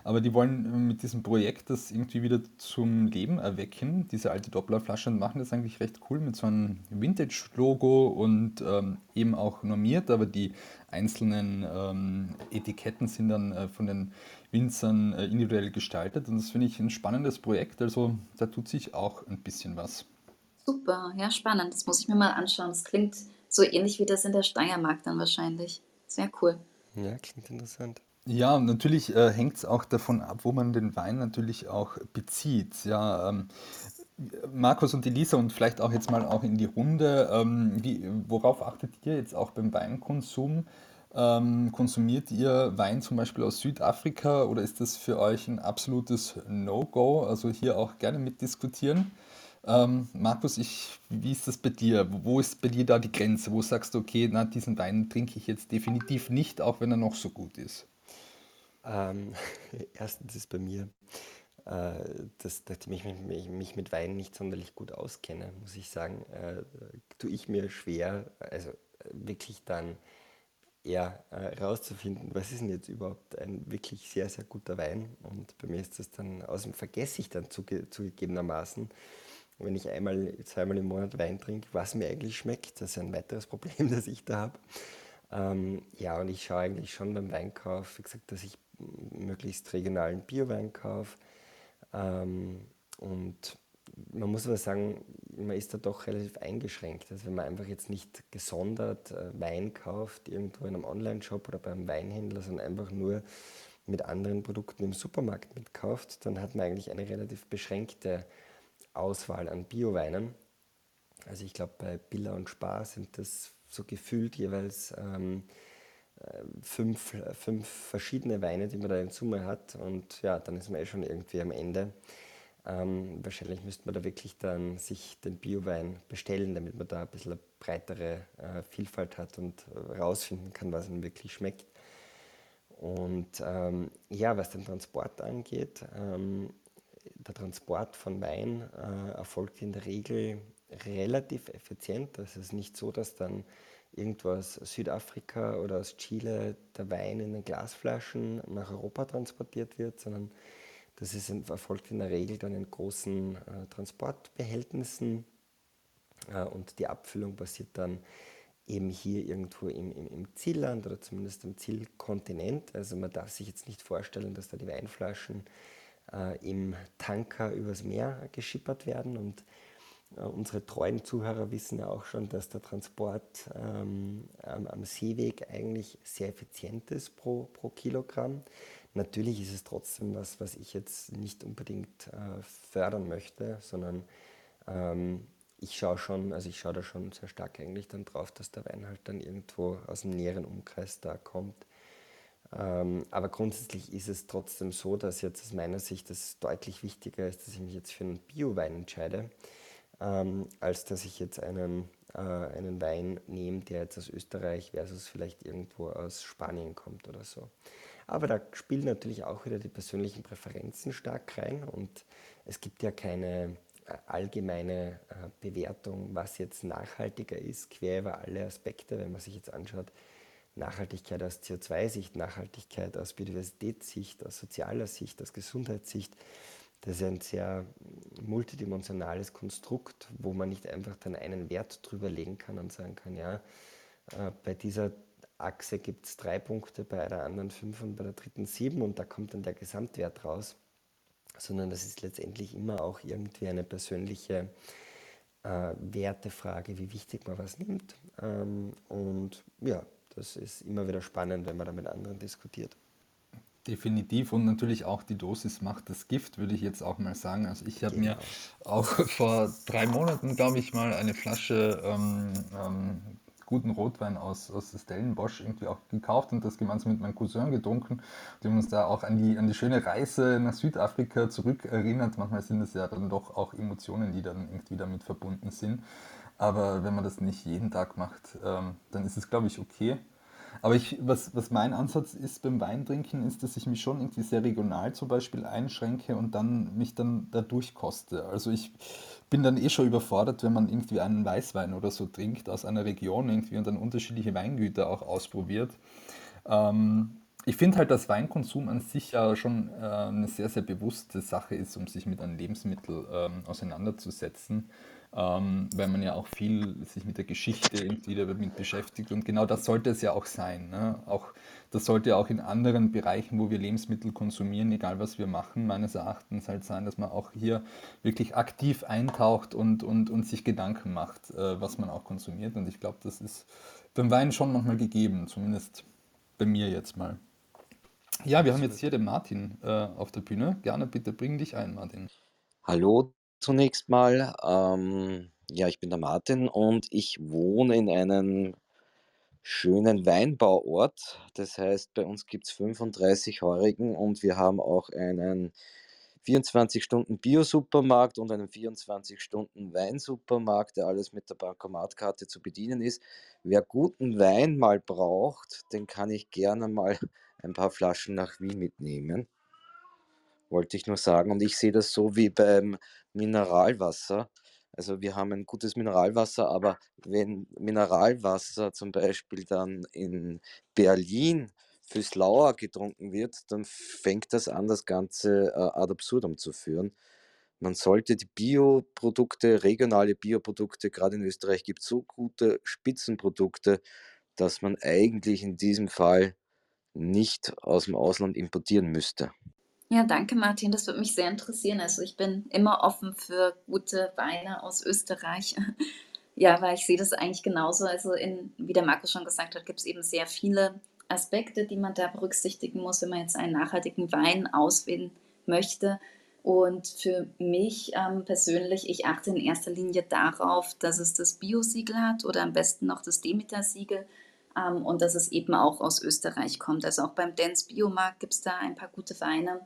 Aber die wollen mit diesem Projekt das irgendwie wieder zum Leben erwecken, diese alte Dopplerflasche und machen das eigentlich recht cool mit so einem Vintage-Logo und ähm, eben auch normiert, aber die einzelnen ähm, Etiketten sind dann äh, von den Winzern äh, individuell gestaltet. Und das finde ich ein spannendes Projekt. Also da tut sich auch ein bisschen was. Super, ja, spannend. Das muss ich mir mal anschauen. Das klingt so ähnlich wie das in der Steiermark dann wahrscheinlich. Sehr cool. Ja, klingt interessant. Ja, natürlich äh, hängt es auch davon ab, wo man den Wein natürlich auch bezieht. Ja, ähm, Markus und Elisa und vielleicht auch jetzt mal auch in die Runde, ähm, wie, worauf achtet ihr jetzt auch beim Weinkonsum? Ähm, konsumiert ihr Wein zum Beispiel aus Südafrika oder ist das für euch ein absolutes No-Go? Also hier auch gerne mitdiskutieren. Ähm, Markus, ich, wie ist das bei dir? Wo ist bei dir da die Grenze? Wo sagst du, okay, na, diesen Wein trinke ich jetzt definitiv nicht, auch wenn er noch so gut ist? Ähm, erstens ist bei mir, äh, dass, nachdem ich mich, mich mit Wein nicht sonderlich gut auskenne, muss ich sagen, äh, tue ich mir schwer, also wirklich dann eher äh, rauszufinden, was ist denn jetzt überhaupt ein wirklich sehr, sehr guter Wein. Und bei mir ist das dann, außerdem vergesse ich dann zuge zugegebenermaßen, wenn ich einmal, zweimal im Monat Wein trinke, was mir eigentlich schmeckt. Das ist ein weiteres Problem, das ich da habe. Ähm, ja, und ich schaue eigentlich schon beim Weinkauf, wie gesagt, dass ich möglichst regionalen Biowein kaufe. Ähm, und man muss aber sagen, man ist da doch relativ eingeschränkt. Also wenn man einfach jetzt nicht gesondert äh, Wein kauft, irgendwo in einem Online-Shop oder beim Weinhändler, sondern einfach nur mit anderen Produkten im Supermarkt mitkauft, dann hat man eigentlich eine relativ beschränkte Auswahl an Bioweinen. Also ich glaube, bei Billa und Spar sind das so gefühlt jeweils ähm, äh, fünf, fünf verschiedene Weine, die man da in Summe hat. Und ja, dann ist man eh schon irgendwie am Ende. Ähm, wahrscheinlich müsste man da wirklich dann sich den Biowein bestellen, damit man da ein bisschen eine breitere äh, Vielfalt hat und herausfinden kann, was einem wirklich schmeckt. Und ähm, ja, was den Transport angeht, ähm, der Transport von Wein äh, erfolgt in der Regel relativ effizient. Das ist nicht so, dass dann irgendwo aus Südafrika oder aus Chile der Wein in den Glasflaschen nach Europa transportiert wird, sondern das ist, erfolgt in der Regel dann in großen äh, Transportbehältnissen äh, und die Abfüllung passiert dann eben hier irgendwo im, im, im, Zielland oder zumindest im Zielkontinent. Also man darf sich jetzt nicht vorstellen, dass da die Weinflaschen äh, im Tanker übers Meer geschippert werden. Und äh, unsere treuen Zuhörer wissen ja auch schon, dass der Transport ähm, am, am, Seeweg eigentlich sehr effizient ist pro, pro Kilogramm. Natürlich ist es trotzdem was, was ich jetzt nicht unbedingt äh, fördern möchte, sondern ähm, ich schaue schon, also ich schaue da schon sehr stark eigentlich dann drauf, dass der Wein halt dann irgendwo aus dem näheren Umkreis da kommt. Ähm, aber grundsätzlich ist es trotzdem so, dass jetzt aus meiner Sicht es deutlich wichtiger ist, dass ich mich jetzt für einen Bio-Wein entscheide, ähm, als dass ich jetzt einen, äh, einen Wein nehme, der jetzt aus Österreich versus vielleicht irgendwo aus Spanien kommt oder so. Aber da spielen natürlich auch wieder die persönlichen Präferenzen stark rein und es gibt ja keine äh, allgemeine äh, Bewertung, was jetzt nachhaltiger ist, quer über alle Aspekte, wenn man sich jetzt anschaut, Nachhaltigkeit aus CO2-Sicht, Nachhaltigkeit aus Biodiversitätssicht, aus sozialer Sicht, aus Gesundheitssicht. Das ist ein sehr multidimensionales Konstrukt, wo man nicht einfach dann einen Wert drüber legen kann und sagen kann, ja, äh, bei dieser Achse gibt es drei Punkte, bei der anderen fünf und bei der dritten sieben und da kommt dann der Gesamtwert raus, sondern das ist letztendlich immer auch irgendwie eine persönliche äh, Wertefrage, wie wichtig man was nimmt. Ähm, und ja, das ist immer wieder spannend, wenn man da mit anderen diskutiert. Definitiv und natürlich auch die Dosis macht das Gift, würde ich jetzt auch mal sagen. Also ich habe genau. mir auch vor drei Monaten, glaube ich, mal eine Flasche ähm, ähm, guten Rotwein aus, aus Stellenbosch irgendwie auch gekauft und das gemeinsam mit meinem Cousin getrunken. Die haben uns da auch an die, an die schöne Reise nach Südafrika zurückerinnert. Manchmal sind es ja dann doch auch Emotionen, die dann irgendwie damit verbunden sind. Aber wenn man das nicht jeden Tag macht, ähm, dann ist es, glaube ich, okay. Aber ich, was, was mein Ansatz ist beim Weintrinken, ist, dass ich mich schon irgendwie sehr regional zum Beispiel einschränke und dann mich dann da durchkoste. Also ich bin dann eh schon überfordert, wenn man irgendwie einen Weißwein oder so trinkt aus einer Region irgendwie und dann unterschiedliche Weingüter auch ausprobiert. Ähm, ich finde halt, dass Weinkonsum an sich ja schon äh, eine sehr, sehr bewusste Sache ist, um sich mit einem Lebensmittel ähm, auseinanderzusetzen ähm, weil man ja auch viel sich mit der Geschichte irgendwie damit beschäftigt. Und genau das sollte es ja auch sein. Ne? Auch, das sollte ja auch in anderen Bereichen, wo wir Lebensmittel konsumieren, egal was wir machen, meines Erachtens halt sein, dass man auch hier wirklich aktiv eintaucht und, und, und sich Gedanken macht, äh, was man auch konsumiert. Und ich glaube, das ist beim Wein schon manchmal gegeben, zumindest bei mir jetzt mal. Ja, wir haben jetzt hier den Martin äh, auf der Bühne. Gerne, bitte bring dich ein, Martin. Hallo zunächst mal. Ähm, ja, ich bin der Martin und ich wohne in einem schönen Weinbauort. Das heißt, bei uns gibt es 35 Heurigen und wir haben auch einen 24-Stunden-Bio-Supermarkt und einen 24-Stunden-Weinsupermarkt, der alles mit der Bankomatkarte zu bedienen ist. Wer guten Wein mal braucht, den kann ich gerne mal ein paar Flaschen nach Wien mitnehmen. Wollte ich nur sagen. Und ich sehe das so wie beim Mineralwasser. Also wir haben ein gutes Mineralwasser, aber wenn Mineralwasser zum Beispiel dann in Berlin fürs Lauer getrunken wird, dann fängt das an, das Ganze äh, ad absurdum zu führen. Man sollte die Bioprodukte, regionale Bioprodukte, gerade in Österreich gibt es so gute Spitzenprodukte, dass man eigentlich in diesem Fall nicht aus dem Ausland importieren müsste. Ja, danke Martin, das würde mich sehr interessieren. Also ich bin immer offen für gute Weine aus Österreich. Ja, weil ich sehe das eigentlich genauso. Also in, wie der Markus schon gesagt hat, gibt es eben sehr viele Aspekte, die man da berücksichtigen muss, wenn man jetzt einen nachhaltigen Wein auswählen möchte. Und für mich ähm, persönlich, ich achte in erster Linie darauf, dass es das Bio-Siegel hat oder am besten noch das Demeter-Siegel ähm, und dass es eben auch aus Österreich kommt. Also auch beim Dance Biomarkt gibt es da ein paar gute Weine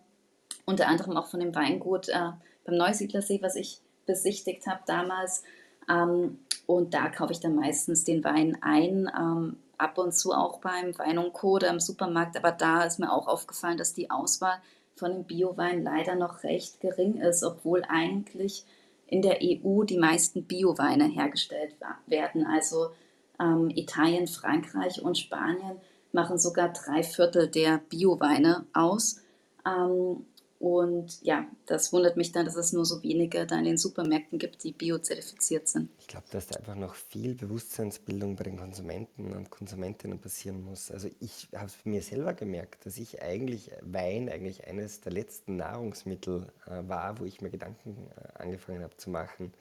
unter anderem auch von dem Weingut äh, beim Neusiedlersee, was ich besichtigt habe damals. Ähm, und da kaufe ich dann meistens den Wein ein, ähm, ab und zu auch beim Wein und Co. oder im Supermarkt. Aber da ist mir auch aufgefallen, dass die Auswahl von dem Biowein leider noch recht gering ist, obwohl eigentlich in der EU die meisten Bioweine hergestellt werden. Also ähm, Italien, Frankreich und Spanien machen sogar drei Viertel der Bioweine aus. Ähm, und ja, das wundert mich dann, dass es nur so wenige da in den Supermärkten gibt, die biozertifiziert sind. Ich glaube, dass da einfach noch viel Bewusstseinsbildung bei den Konsumenten und Konsumentinnen passieren muss. Also ich habe es mir selber gemerkt, dass ich eigentlich Wein eigentlich eines der letzten Nahrungsmittel äh, war, wo ich mir Gedanken äh, angefangen habe zu machen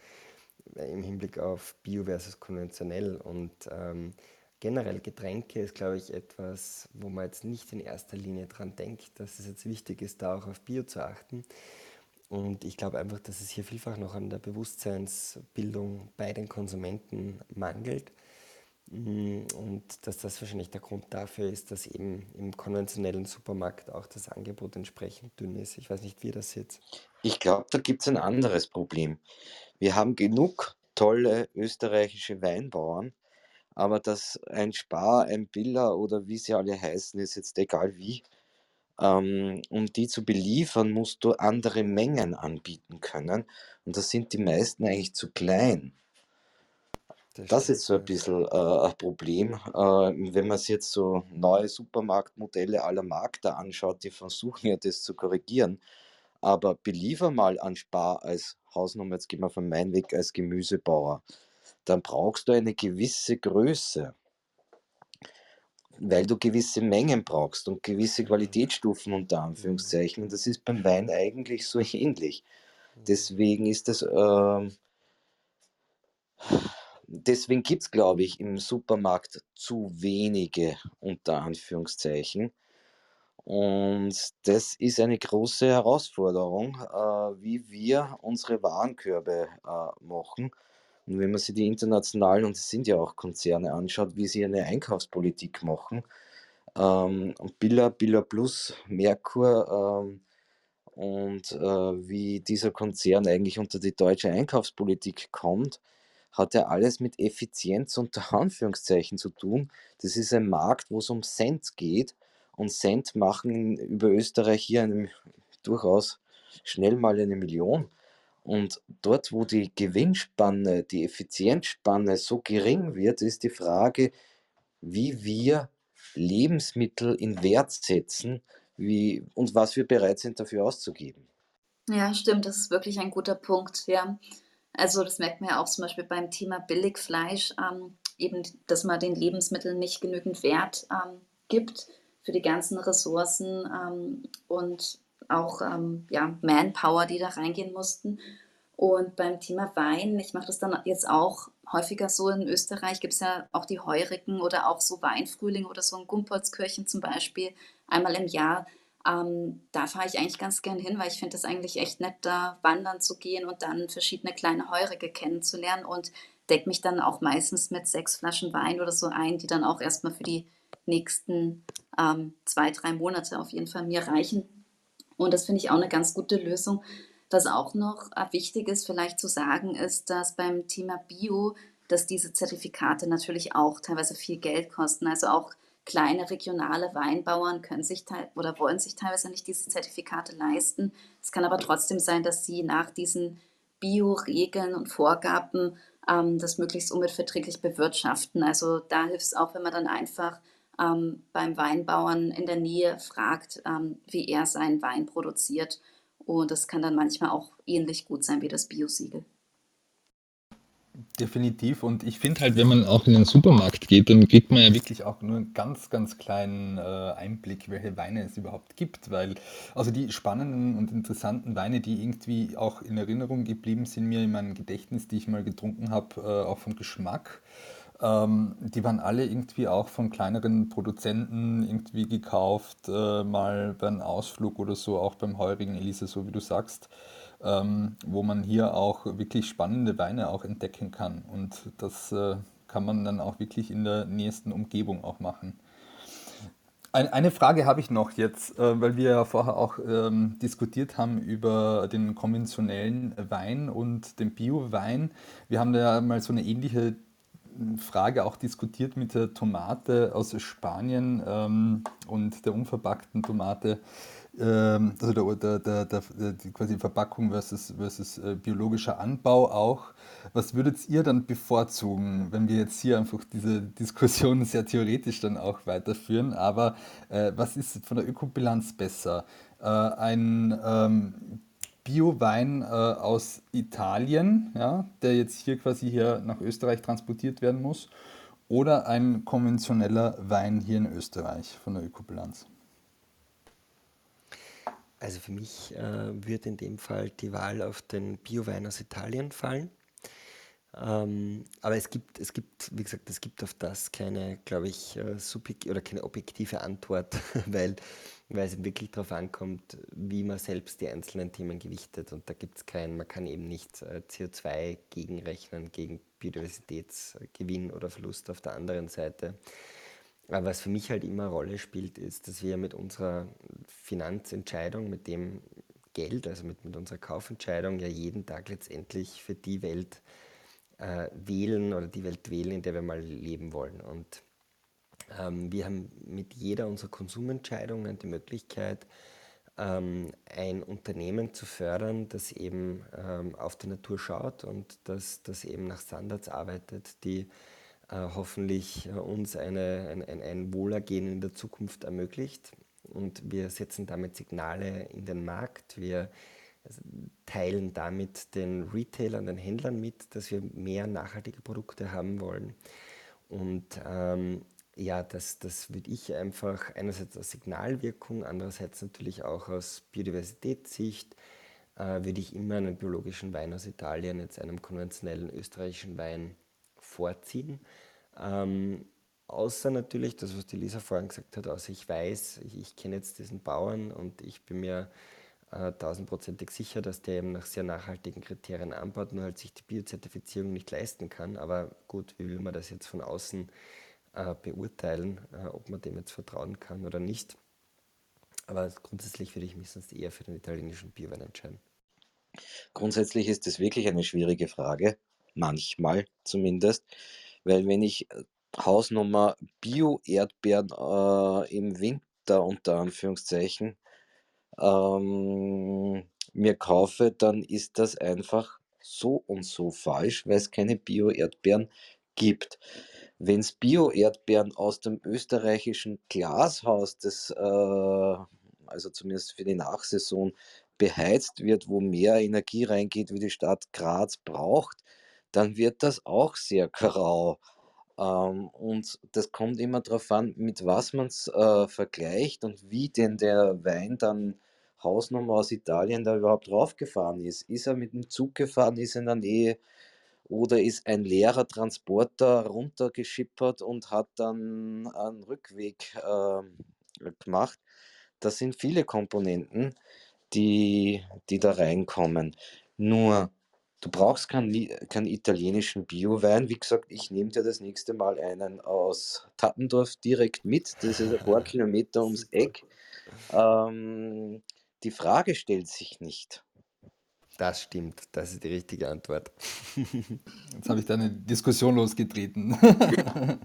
äh, im Hinblick auf Bio versus konventionell. Und ähm, generell Getränke ist, glaube ich, etwas, wo man jetzt nicht in erster Linie dran denkt, dass es jetzt wichtig ist, da auch auf Bio zu achten. Und ich glaube einfach, dass es hier vielfach noch an der Bewusstseinsbildung bei den Konsumenten mangelt. Mm, und dass das wahrscheinlich der Grund dafür ist, dass eben im konventionellen Supermarkt auch das Angebot entsprechend dünn ist. Ich weiß nicht, wie das jetzt. Ich glaube, da gibt es ein anderes Problem. Wir haben genug tolle österreichische Weinbauern, aber dass ein Spar, ein Biller oder wie sie alle heißen, ist jetzt egal wie, ähm, um die zu beliefern, musst du andere Mengen anbieten können. Und da sind die meisten eigentlich zu klein. Das, das ist so ein bisschen äh, ein Problem. Äh, wenn man sich jetzt so neue Supermarktmodelle aller Markter anschaut, die versuchen ja das zu korrigieren. Aber beliefer mal an Spar als Hausnummer, jetzt gehen wir von meinem Weg als Gemüsebauer dann brauchst du eine gewisse Größe, weil du gewisse Mengen brauchst und gewisse Qualitätsstufen unter Anführungszeichen. Und das ist beim Wein eigentlich so ähnlich. Deswegen ist das, äh, deswegen gibt es, glaube ich, im Supermarkt zu wenige unter Anführungszeichen. Und das ist eine große Herausforderung, äh, wie wir unsere Warenkörbe äh, machen. Und wenn man sich die internationalen, und es sind ja auch Konzerne, anschaut, wie sie eine Einkaufspolitik machen, ähm, Billa, Billa Plus, Merkur ähm, und äh, wie dieser Konzern eigentlich unter die deutsche Einkaufspolitik kommt, hat ja alles mit Effizienz unter Anführungszeichen zu tun. Das ist ein Markt, wo es um Cent geht und Cent machen über Österreich hier einem, durchaus schnell mal eine Million. Und dort, wo die Gewinnspanne, die Effizienzspanne so gering wird, ist die Frage, wie wir Lebensmittel in Wert setzen wie, und was wir bereit sind dafür auszugeben. Ja, stimmt, das ist wirklich ein guter Punkt. Ja. Also das merkt man ja auch zum Beispiel beim Thema Billigfleisch, ähm, eben, dass man den Lebensmitteln nicht genügend Wert ähm, gibt für die ganzen Ressourcen ähm, und auch ähm, ja, Manpower, die da reingehen mussten. Und beim Thema Wein, ich mache das dann jetzt auch häufiger so in Österreich, gibt es ja auch die Heurigen oder auch so Weinfrühling oder so in Gumpoldskirchen zum Beispiel, einmal im Jahr. Ähm, da fahre ich eigentlich ganz gern hin, weil ich finde es eigentlich echt nett, da wandern zu gehen und dann verschiedene kleine Heurige kennenzulernen. Und decke mich dann auch meistens mit sechs Flaschen Wein oder so ein, die dann auch erstmal für die nächsten ähm, zwei, drei Monate auf jeden Fall mir reichen. Und das finde ich auch eine ganz gute Lösung. Was auch noch äh, wichtig ist, vielleicht zu sagen, ist, dass beim Thema Bio, dass diese Zertifikate natürlich auch teilweise viel Geld kosten. Also auch kleine regionale Weinbauern können sich oder wollen sich teilweise nicht diese Zertifikate leisten. Es kann aber trotzdem sein, dass sie nach diesen Bio-Regeln und Vorgaben ähm, das möglichst umweltverträglich bewirtschaften. Also da hilft es auch, wenn man dann einfach ähm, beim Weinbauern in der Nähe fragt, ähm, wie er seinen Wein produziert. Und das kann dann manchmal auch ähnlich gut sein wie das Biosiegel. Definitiv. Und ich finde halt, wenn man auch in den Supermarkt geht, dann kriegt man ja wirklich auch nur einen ganz, ganz kleinen äh, Einblick, welche Weine es überhaupt gibt. Weil, also die spannenden und interessanten Weine, die irgendwie auch in Erinnerung geblieben sind mir in meinem Gedächtnis, die ich mal getrunken habe, äh, auch vom Geschmack, ähm, die waren alle irgendwie auch von kleineren Produzenten irgendwie gekauft, äh, mal beim Ausflug oder so, auch beim heurigen Elise, so wie du sagst ähm, wo man hier auch wirklich spannende Weine auch entdecken kann. Und das äh, kann man dann auch wirklich in der nächsten Umgebung auch machen. eine Frage habe ich noch jetzt, äh, weil wir ja vorher auch ähm, diskutiert haben über den konventionellen Wein und den Bio-Wein. Wir haben da ja mal so eine ähnliche Frage auch diskutiert mit der Tomate aus Spanien ähm, und der unverpackten Tomate ähm, also der, der, der, der, quasi Verpackung versus, versus äh, biologischer Anbau auch. Was würdet ihr dann bevorzugen, wenn wir jetzt hier einfach diese Diskussion sehr theoretisch dann auch weiterführen? Aber äh, was ist von der Ökobilanz besser? Äh, ein ähm, Bio-Wein äh, aus Italien, ja, der jetzt hier quasi hier nach Österreich transportiert werden muss, oder ein konventioneller Wein hier in Österreich von der Ökobilanz? Also für mich äh, wird in dem Fall die Wahl auf den Bio-Wein aus Italien fallen. Ähm, aber es gibt, es gibt, wie gesagt, es gibt auf das keine, glaube ich, äh, oder keine objektive Antwort, weil, weil es wirklich darauf ankommt, wie man selbst die einzelnen Themen gewichtet. Und da gibt es keinen, man kann eben nicht äh, CO2 gegenrechnen gegen Biodiversitätsgewinn oder Verlust auf der anderen Seite. Aber was für mich halt immer eine Rolle spielt, ist, dass wir mit unserer Finanzentscheidung, mit dem Geld, also mit, mit unserer Kaufentscheidung ja jeden Tag letztendlich für die Welt äh, wählen oder die Welt wählen, in der wir mal leben wollen. Und wir haben mit jeder unserer Konsumentscheidungen die Möglichkeit, ähm, ein Unternehmen zu fördern, das eben ähm, auf die Natur schaut und das, das eben nach Standards arbeitet, die äh, hoffentlich äh, uns eine, ein, ein, ein Wohlergehen in der Zukunft ermöglicht. Und wir setzen damit Signale in den Markt. Wir also, teilen damit den Retailern, den Händlern mit, dass wir mehr nachhaltige Produkte haben wollen. Und ähm, ja, das, das würde ich einfach einerseits aus Signalwirkung, andererseits natürlich auch aus Biodiversitätssicht, äh, würde ich immer einen biologischen Wein aus Italien jetzt einem konventionellen österreichischen Wein vorziehen. Ähm, außer natürlich das, was die Lisa vorhin gesagt hat, außer ich weiß, ich, ich kenne jetzt diesen Bauern und ich bin mir äh, tausendprozentig sicher, dass der eben nach sehr nachhaltigen Kriterien anbaut, nur halt sich die Biozertifizierung nicht leisten kann. Aber gut, wie will man das jetzt von außen äh, beurteilen, äh, ob man dem jetzt vertrauen kann oder nicht. Aber grundsätzlich würde ich mich sonst eher für den italienischen Biowein entscheiden. Grundsätzlich ist das wirklich eine schwierige Frage, manchmal zumindest, weil wenn ich äh, Hausnummer Bio-Erdbeeren äh, im Winter unter Anführungszeichen ähm, mir kaufe, dann ist das einfach so und so falsch, weil es keine Bio-Erdbeeren gibt. Wenn es Bio-Erdbeeren aus dem österreichischen Glashaus, das äh, also zumindest für die Nachsaison beheizt wird, wo mehr Energie reingeht, wie die Stadt Graz braucht, dann wird das auch sehr grau. Ähm, und das kommt immer darauf an, mit was man es äh, vergleicht und wie denn der Wein dann Hausnummer aus Italien da überhaupt draufgefahren ist. Ist er mit dem Zug gefahren, ist er in der Nähe oder ist ein leerer Transporter runtergeschippert und hat dann einen Rückweg äh, gemacht. Das sind viele Komponenten, die, die da reinkommen. Nur Du brauchst keinen, keinen italienischen Bio-Wein. Wie gesagt, ich nehme dir das nächste Mal einen aus Tappendorf direkt mit. Das ist ein paar Kilometer ums Eck. Ähm, die Frage stellt sich nicht. Das stimmt, das ist die richtige Antwort. Jetzt habe ich da eine Diskussion losgetreten.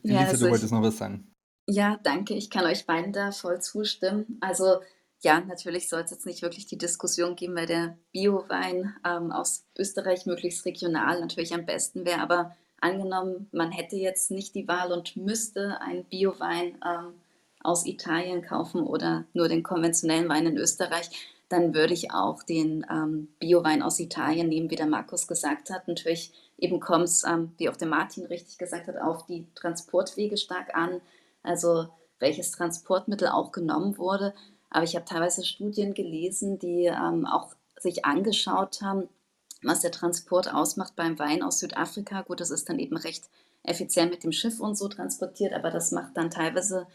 Ja, Elisa, also du wolltest ich, noch was sagen. ja, danke. Ich kann euch beiden da voll zustimmen. Also ja, natürlich soll es jetzt nicht wirklich die Diskussion geben, weil der Bio-Wein ähm, aus Österreich möglichst regional natürlich am besten wäre. Aber angenommen, man hätte jetzt nicht die Wahl und müsste einen Bio-Wein ähm, aus Italien kaufen oder nur den konventionellen Wein in Österreich, dann würde ich auch den ähm, Bio-Wein aus Italien nehmen, wie der Markus gesagt hat. Natürlich eben kommt es, ähm, wie auch der Martin richtig gesagt hat, auf die Transportwege stark an. Also welches Transportmittel auch genommen wurde. Aber ich habe teilweise Studien gelesen, die ähm, auch sich angeschaut haben, was der Transport ausmacht beim Wein aus Südafrika. Gut, das ist dann eben recht effizient mit dem Schiff und so transportiert, aber das macht dann teilweise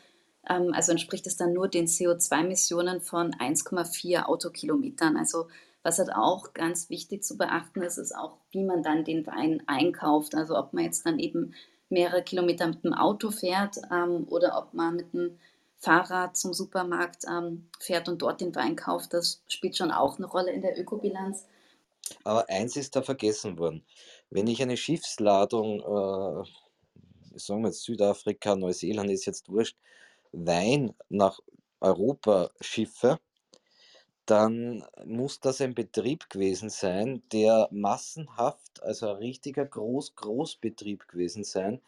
also entspricht es dann nur den CO2-Emissionen von 1,4 Autokilometern. Also was halt auch ganz wichtig zu beachten ist, ist auch, wie man dann den Wein einkauft. Also ob man jetzt dann eben mehrere Kilometer mit dem Auto fährt ähm, oder ob man mit dem Fahrrad zum Supermarkt ähm, fährt und dort den Wein kauft. Das spielt schon auch eine Rolle in der Ökobilanz. Aber eins ist da vergessen worden. Wenn ich eine Schiffsladung, äh, sagen wir jetzt Südafrika, Neuseeland ist jetzt wurscht, Wein nach Europa schiffe, dann muss das ein Betrieb gewesen sein, der massenhaft, also ein richtiger Groß Großbetrieb gewesen sein,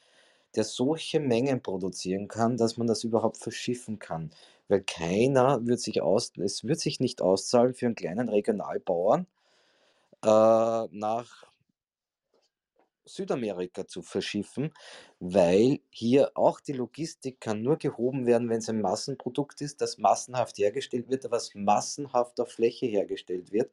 der solche Mengen produzieren kann, dass man das überhaupt verschiffen kann. Weil keiner wird sich aus es wird sich nicht auszahlen für einen kleinen Regionalbauern, äh, nach Südamerika zu verschiffen, weil hier auch die Logistik kann nur gehoben werden, wenn es ein Massenprodukt ist, das massenhaft hergestellt wird, was massenhaft auf Fläche hergestellt wird.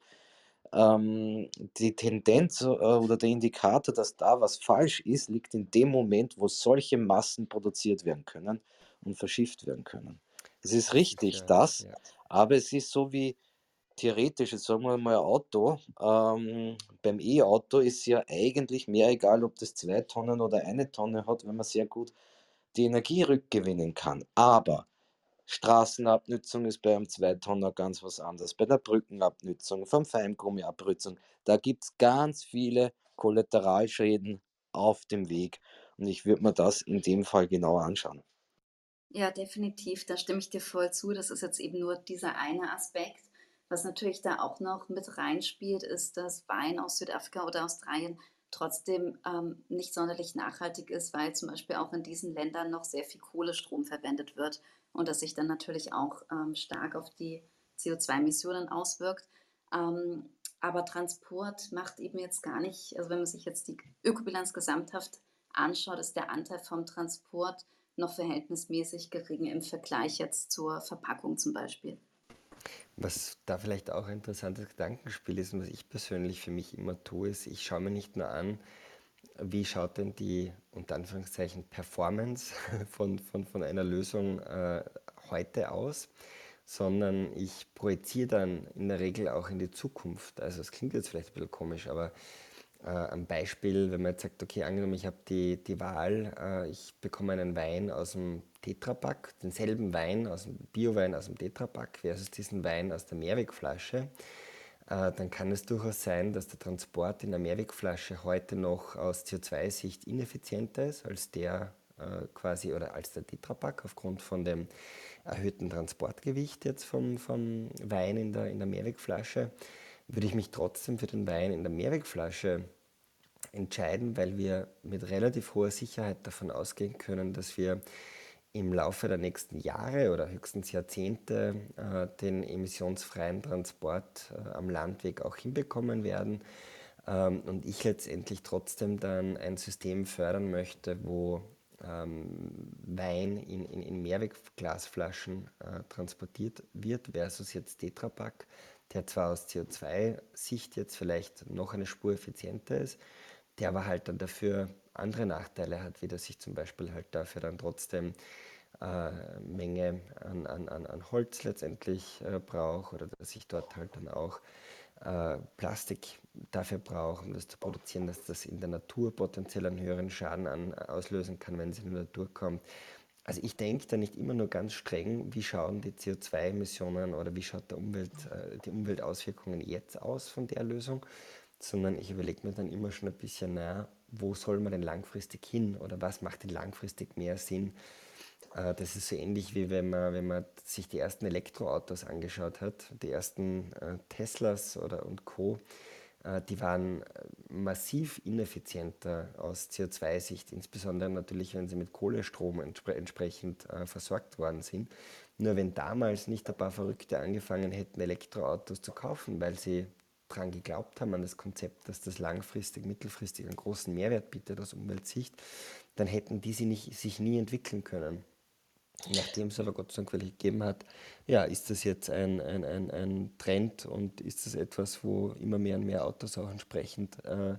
Ähm, die Tendenz äh, oder der Indikator, dass da was falsch ist, liegt in dem Moment, wo solche Massen produziert werden können und verschifft werden können. Es ist richtig, Sicher, das, ja. aber es ist so wie theoretisch, jetzt sagen wir mal Auto, ähm, beim E-Auto ist ja eigentlich mehr egal, ob das zwei Tonnen oder eine Tonne hat, wenn man sehr gut die Energie rückgewinnen kann. Aber Straßenabnützung ist bei einem Zweitonner ganz was anderes. Bei der Brückenabnützung, vom Feingummiabrützung, da gibt es ganz viele Kollateralschäden auf dem Weg. Und ich würde mir das in dem Fall genauer anschauen. Ja, definitiv, da stimme ich dir voll zu. Das ist jetzt eben nur dieser eine Aspekt. Was natürlich da auch noch mit reinspielt, ist, dass Wein aus Südafrika oder Australien trotzdem ähm, nicht sonderlich nachhaltig ist, weil zum Beispiel auch in diesen Ländern noch sehr viel Kohlestrom verwendet wird und das sich dann natürlich auch ähm, stark auf die CO2-Emissionen auswirkt. Ähm, aber Transport macht eben jetzt gar nicht, also wenn man sich jetzt die Ökobilanz gesamthaft anschaut, ist der Anteil vom Transport noch verhältnismäßig gering im Vergleich jetzt zur Verpackung zum Beispiel. Was da vielleicht auch ein interessantes Gedankenspiel ist und was ich persönlich für mich immer tue, ist, ich schaue mir nicht nur an, wie schaut denn die, unter Anführungszeichen, Performance von, von, von einer Lösung äh, heute aus, sondern ich projiziere dann in der Regel auch in die Zukunft. Also es klingt jetzt vielleicht ein bisschen komisch, aber äh, ein Beispiel, wenn man jetzt sagt, okay, angenommen, ich habe die, die Wahl, äh, ich bekomme einen Wein aus dem Tetrapack, denselben Wein, aus dem Biowein aus dem Tetrapack versus diesen Wein aus der Mehrwegflasche, äh, dann kann es durchaus sein, dass der Transport in der Mehrwegflasche heute noch aus CO2-Sicht ineffizienter ist als der äh, quasi oder als der Tetrapack aufgrund von dem erhöhten Transportgewicht jetzt vom, vom Wein in der, in der Mehrwegflasche, würde ich mich trotzdem für den Wein in der Mehrwegflasche entscheiden, weil wir mit relativ hoher Sicherheit davon ausgehen können, dass wir im Laufe der nächsten Jahre oder höchstens Jahrzehnte äh, den emissionsfreien Transport äh, am Landweg auch hinbekommen werden. Ähm, und ich letztendlich trotzdem dann ein System fördern möchte, wo ähm, Wein in, in, in Mehrwegglasflaschen äh, transportiert wird versus jetzt Tetrapack, der zwar aus CO2-Sicht jetzt vielleicht noch eine Spur effizienter ist, der aber halt dann dafür andere Nachteile hat, wie dass ich zum Beispiel halt dafür dann trotzdem äh, Menge an, an, an Holz letztendlich äh, brauche oder dass ich dort halt dann auch äh, Plastik dafür braucht, um das zu produzieren, dass das in der Natur potenziell einen höheren Schaden an, auslösen kann, wenn es in die Natur kommt. Also ich denke da nicht immer nur ganz streng, wie schauen die CO2-Emissionen oder wie schaut der Umwelt, äh, die Umweltauswirkungen jetzt aus von der Lösung, sondern ich überlege mir dann immer schon ein bisschen, naja, wo soll man denn langfristig hin oder was macht denn langfristig mehr Sinn? Äh, das ist so ähnlich wie wenn man, wenn man sich die ersten Elektroautos angeschaut hat, die ersten äh, Teslas oder und Co. Äh, die waren massiv ineffizienter aus CO2-Sicht, insbesondere natürlich, wenn sie mit Kohlestrom entspre entsprechend versorgt worden sind. Nur wenn damals nicht ein paar Verrückte angefangen hätten, Elektroautos zu kaufen, weil sie daran geglaubt haben, an das Konzept, dass das langfristig, mittelfristig einen großen Mehrwert bietet aus Umweltsicht, dann hätten diese nicht, sich nie entwickeln können. Nachdem es aber Gott sei Dank welche gegeben hat, ja, ist das jetzt ein, ein, ein, ein Trend und ist das etwas, wo immer mehr und mehr Autos auch entsprechend, äh,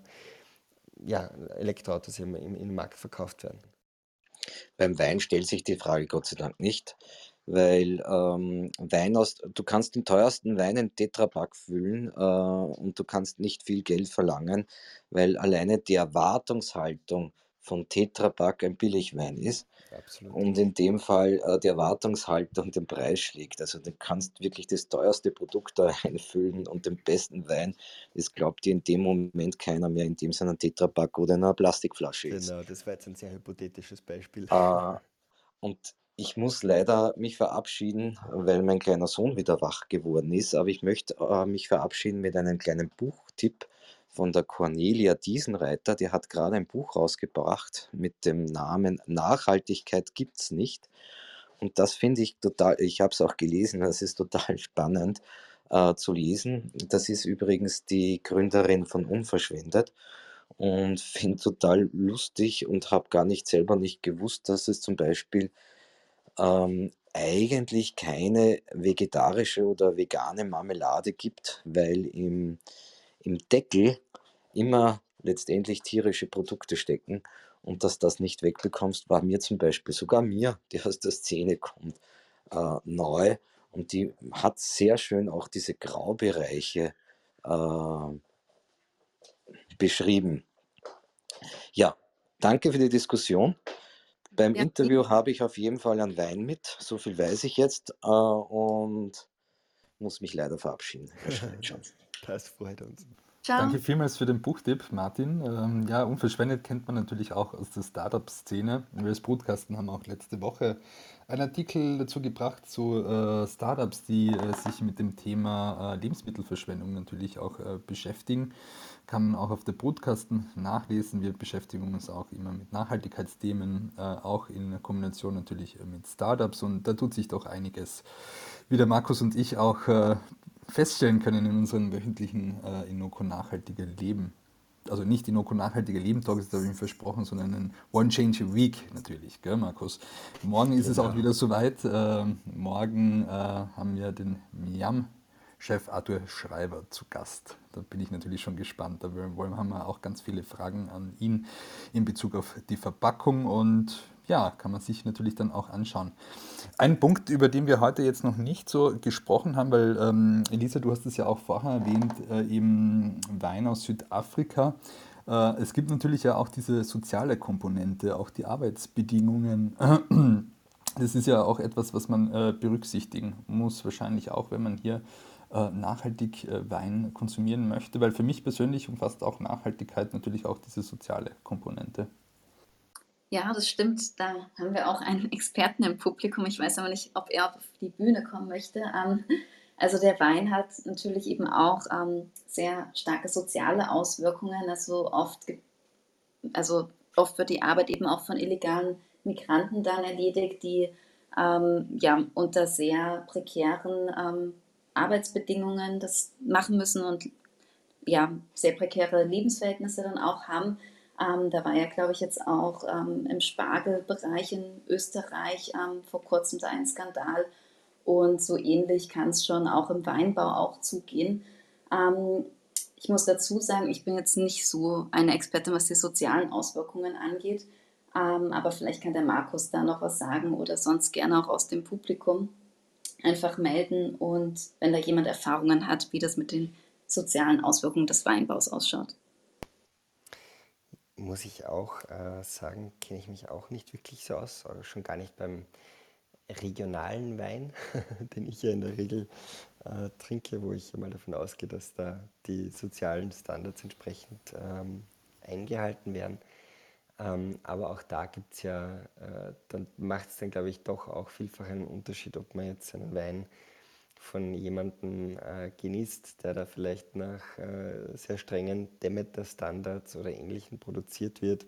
ja, Elektroautos im, im, im Markt verkauft werden. Beim Wein stellt sich die Frage Gott sei Dank nicht, weil ähm, Wein aus, du kannst den teuersten Wein in Tetrapack füllen äh, und du kannst nicht viel Geld verlangen, weil alleine die Erwartungshaltung von Tetrapack ein Billigwein ist Absolut. und in dem Fall äh, die Erwartungshaltung den Preis schlägt. Also du kannst wirklich das teuerste Produkt da einfüllen und den besten Wein, das glaubt dir in dem Moment keiner mehr, in dem es ein Tetrapack oder in einer Plastikflasche ist. Genau, das war jetzt ein sehr hypothetisches Beispiel. Äh, und ich muss leider mich verabschieden, weil mein kleiner Sohn wieder wach geworden ist, aber ich möchte äh, mich verabschieden mit einem kleinen Buchtipp von der Cornelia Diesenreiter. Die hat gerade ein Buch rausgebracht mit dem Namen Nachhaltigkeit gibt's nicht. Und das finde ich total, ich habe es auch gelesen, das ist total spannend äh, zu lesen. Das ist übrigens die Gründerin von Unverschwendet und finde total lustig und habe gar nicht selber nicht gewusst, dass es zum Beispiel ähm, eigentlich keine vegetarische oder vegane Marmelade gibt, weil im, im Deckel immer letztendlich tierische Produkte stecken und dass das nicht wegbekommst, war mir zum Beispiel, sogar mir, die aus der Szene kommt, äh, neu und die hat sehr schön auch diese Graubereiche äh, beschrieben. Ja, danke für die Diskussion. Beim Ja, Interview habe ich auf jeden Fall einen Wein mit, so viel weiß ich jetzt, äh, und muss mich leider verabschieden. Das freut uns. ciao. Danke vielmals für den Buchtipp, Martin. Ähm, ja, unverschwendet kennt man natürlich auch aus der Startup-Szene. Wir als Brutkasten haben auch letzte Woche einen Artikel dazu gebracht zu äh, Startups, die äh, sich mit dem Thema äh, Lebensmittelverschwendung natürlich auch äh, beschäftigen. Kann man auch auf der Brutkasten nachlesen. Wir beschäftigen uns auch immer mit Nachhaltigkeitsthemen, äh, auch in Kombination natürlich äh, mit Startups und da tut sich doch einiges, wie der Markus und ich auch äh, feststellen können in unserem wöchentlichen äh, Inoko nachhaltige Leben. Also nicht Inoko nachhaltige Leben Talk, das habe ich ihm versprochen, sondern ein One Change a Week natürlich, gell, Markus? Morgen ist es auch Genau. wieder soweit. Ähm, morgen äh, haben wir den Miam. Chef Arthur Schreiber zu Gast. Da bin ich natürlich schon gespannt. Da wollen, haben wir auch ganz viele Fragen an ihn in Bezug auf die Verpackung und ja, kann man sich natürlich dann auch anschauen. Ein Punkt, über den wir heute jetzt noch nicht so gesprochen haben, weil ähm, Elisa, du hast es ja auch vorher erwähnt, äh, eben Wein aus Südafrika. Äh, es gibt natürlich ja auch diese soziale Komponente, auch die Arbeitsbedingungen. Das ist ja auch etwas, was man äh, berücksichtigen muss, wahrscheinlich auch, wenn man hier äh, nachhaltig äh, Wein konsumieren möchte, weil für mich persönlich umfasst auch Nachhaltigkeit natürlich auch diese soziale Komponente. Ja, das stimmt. Da haben wir auch einen Experten im Publikum. Ich weiß aber nicht, ob er auf die Bühne kommen möchte. Ähm, also der Wein hat natürlich eben auch ähm, sehr starke soziale Auswirkungen. Also oft, also oft wird die Arbeit eben auch von illegalen Migranten dann erledigt, die ähm, ja unter sehr prekären ähm, Arbeitsbedingungen das machen müssen und ja sehr prekäre Lebensverhältnisse dann auch haben. Ähm, da war ja, glaube ich, jetzt auch ähm, im Spargelbereich in Österreich ähm, vor kurzem da ein Skandal. Und so ähnlich kann es schon auch im Weinbau auch zugehen. Ähm, ich muss dazu sagen, ich bin jetzt nicht so eine Expertin, was die sozialen Auswirkungen angeht. Ähm, aber vielleicht kann der Markus da noch was sagen oder sonst gerne auch aus dem Publikum einfach melden. Und wenn da jemand Erfahrungen hat, wie das mit den sozialen Auswirkungen des Weinbaus ausschaut. Muss ich auch äh, sagen, kenne ich mich auch nicht wirklich so aus, aber schon gar nicht beim regionalen Wein, den ich ja in der Regel äh, trinke, wo ich mal davon ausgehe, dass da die sozialen Standards entsprechend ähm, eingehalten werden. Ähm, aber auch da gibt es ja, äh, dann macht es dann, glaube ich, doch auch vielfach einen Unterschied, ob man jetzt einen Wein von jemandem äh, genießt, der da vielleicht nach äh, sehr strengen Demeter-Standards oder Ähnlichem produziert wird.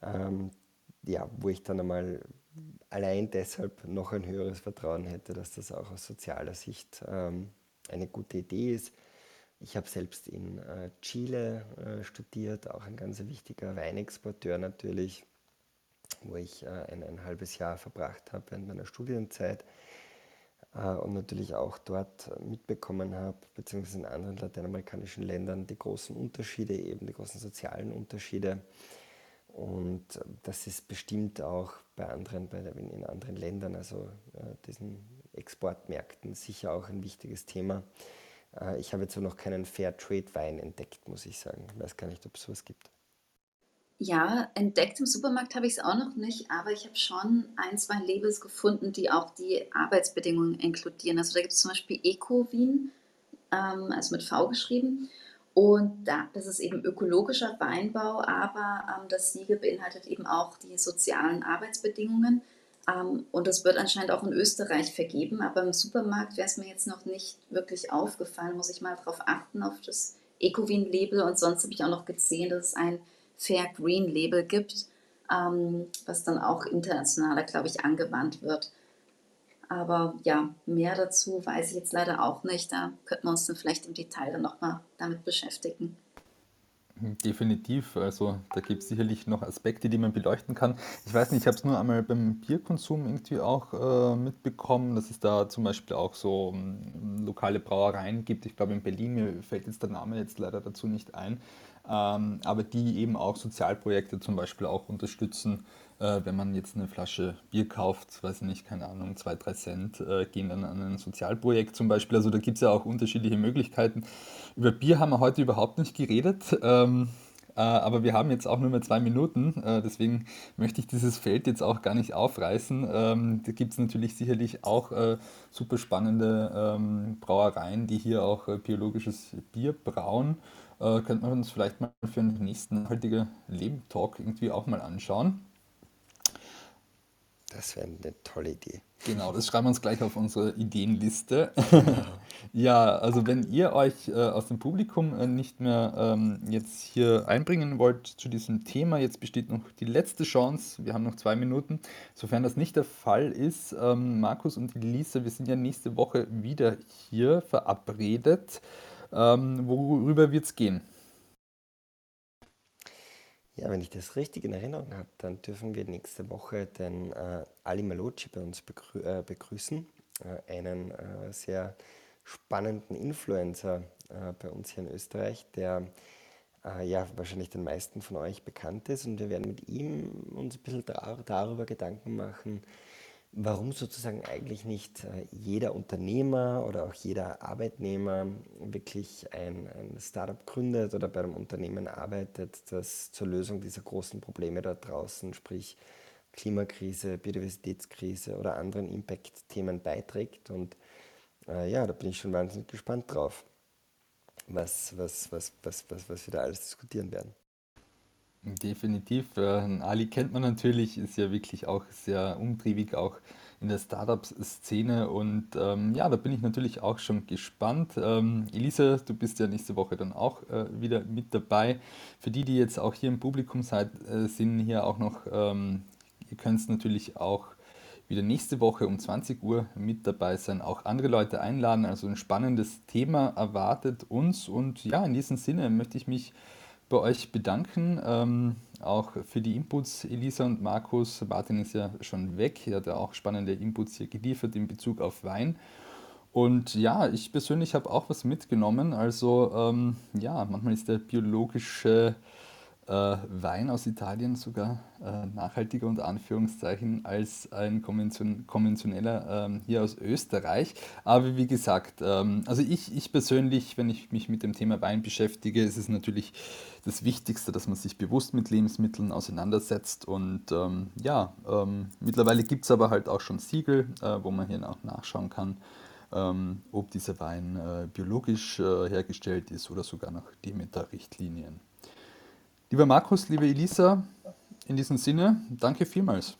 Ähm, ja, wo ich dann einmal allein deshalb noch ein höheres Vertrauen hätte, dass das auch aus sozialer Sicht ähm, eine gute Idee ist. Ich habe selbst in äh, Chile äh, studiert, auch ein ganz wichtiger Weinexporteur natürlich, wo ich äh, ein, ein halbes Jahr verbracht habe während meiner Studienzeit und natürlich auch dort mitbekommen habe, beziehungsweise in anderen lateinamerikanischen Ländern, die großen Unterschiede, eben die großen sozialen Unterschiede. Und das ist bestimmt auch bei anderen, bei, in anderen Ländern, also äh, diesen Exportmärkten, sicher auch ein wichtiges Thema. Äh, ich habe jetzt noch keinen Fairtrade-Wein entdeckt, muss ich sagen. Ich weiß gar nicht, ob es sowas gibt. Ja, entdeckt im Supermarkt habe ich es auch noch nicht, aber ich habe schon ein, zwei Labels gefunden, die auch die Arbeitsbedingungen inkludieren. Also da gibt es zum Beispiel Eco-Wien, ähm, also mit V geschrieben. Und da, das ist eben ökologischer Weinbau, aber ähm, das Siegel beinhaltet eben auch die sozialen Arbeitsbedingungen. Ähm, und das wird anscheinend auch in Österreich vergeben, aber im Supermarkt wäre es mir jetzt noch nicht wirklich aufgefallen. Muss ich mal darauf achten, auf das Ecowin-Label. Und sonst habe ich auch noch gesehen, dass es ein Fair Green-Label gibt, ähm, was dann auch internationaler, glaube ich, angewandt wird. Aber ja, mehr dazu weiß ich jetzt leider auch nicht. Da könnten wir uns dann vielleicht im Detail dann nochmal damit beschäftigen. Definitiv, also da gibt es sicherlich noch Aspekte, die man beleuchten kann. Ich weiß nicht, ich habe es nur einmal beim Bierkonsum irgendwie auch äh, mitbekommen, dass es da zum Beispiel auch so um, lokale Brauereien gibt. Ich glaube in Berlin, mir fällt jetzt der Name jetzt leider dazu nicht ein, ähm, aber die eben auch Sozialprojekte zum Beispiel auch unterstützen äh, wenn man jetzt eine Flasche Bier kauft, weiß ich nicht, keine Ahnung, zwei, drei Cent, äh, gehen dann an ein Sozialprojekt zum Beispiel. Also da gibt es ja auch unterschiedliche Möglichkeiten. Über Bier haben wir heute überhaupt nicht geredet. Ähm, äh, aber wir haben jetzt auch nur mehr zwei Minuten, äh, deswegen möchte ich dieses Feld jetzt auch gar nicht aufreißen. Ähm, da gibt es natürlich sicherlich auch äh, super spannende ähm, Brauereien, die hier auch biologisches Bier brauen. Äh, könnte man uns vielleicht mal für den nächsten heutigen Leben-Talk irgendwie auch mal anschauen. Das wäre eine tolle Idee. Genau, das schreiben wir uns gleich auf unsere Ideenliste. ja, also wenn ihr euch äh, aus dem Publikum äh, nicht mehr ähm, jetzt hier einbringen wollt zu diesem Thema, jetzt besteht noch die letzte Chance. Wir haben noch zwei Minuten. Sofern das nicht der Fall ist, ähm, Markus und Elisa, wir sind ja nächste Woche wieder hier verabredet. Ähm, worüber wird es gehen? Ja, wenn ich das richtig in Erinnerung habe, dann dürfen wir nächste Woche den äh, Ali Malocci bei uns begrü äh, begrüßen, äh, einen äh, sehr spannenden Influencer äh, bei uns hier in Österreich, der äh, ja wahrscheinlich den meisten von euch bekannt ist. Und wir werden mit ihm uns ein bisschen dar darüber Gedanken machen, warum sozusagen eigentlich nicht äh, jeder Unternehmer oder auch jeder Arbeitnehmer wirklich ein, ein Startup gründet oder bei einem Unternehmen arbeitet, das zur Lösung dieser großen Probleme da draußen, sprich Klimakrise, Biodiversitätskrise oder anderen Impact-Themen beiträgt. Und äh, ja, da bin ich schon wahnsinnig gespannt drauf, was, was, was, was, was, was wir da alles diskutieren werden. Definitiv. Äh, Ali kennt man natürlich, ist ja wirklich auch sehr umtriebig, auch in der Startup-Szene. Und ähm, ja, da bin ich natürlich auch schon gespannt. Ähm, Elisa, du bist ja nächste Woche dann auch äh, wieder mit dabei. Für die, die jetzt auch hier im Publikum seid, äh, sind hier auch noch, ähm, ihr könnt es natürlich auch wieder nächste Woche um 20 Uhr mit dabei sein, auch andere Leute einladen. Also ein spannendes Thema erwartet uns. Und ja, in diesem Sinne möchte ich mich bei euch bedanken. Ähm, auch für die Inputs, Elisa und Markus. Martin ist ja schon weg. Er hat ja auch spannende Inputs hier geliefert in Bezug auf Wein. Und ja, ich persönlich habe auch was mitgenommen. Also ähm, ja, manchmal ist der biologische äh, Wein aus Italien sogar äh, nachhaltiger unter Anführungszeichen als ein konvention konventioneller ähm, hier aus Österreich. Aber wie gesagt, ähm, also ich, ich persönlich, wenn ich mich mit dem Thema Wein beschäftige, ist es natürlich das Wichtigste, dass man sich bewusst mit Lebensmitteln auseinandersetzt. Und ähm, ja, ähm, mittlerweile gibt es aber halt auch schon Siegel, äh, wo man hier auch nachschauen kann. Ähm, ob dieser Wein äh, biologisch äh, hergestellt ist oder sogar nach Demeter-Richtlinien. Lieber Markus, liebe Elisa, in diesem Sinne, danke vielmals.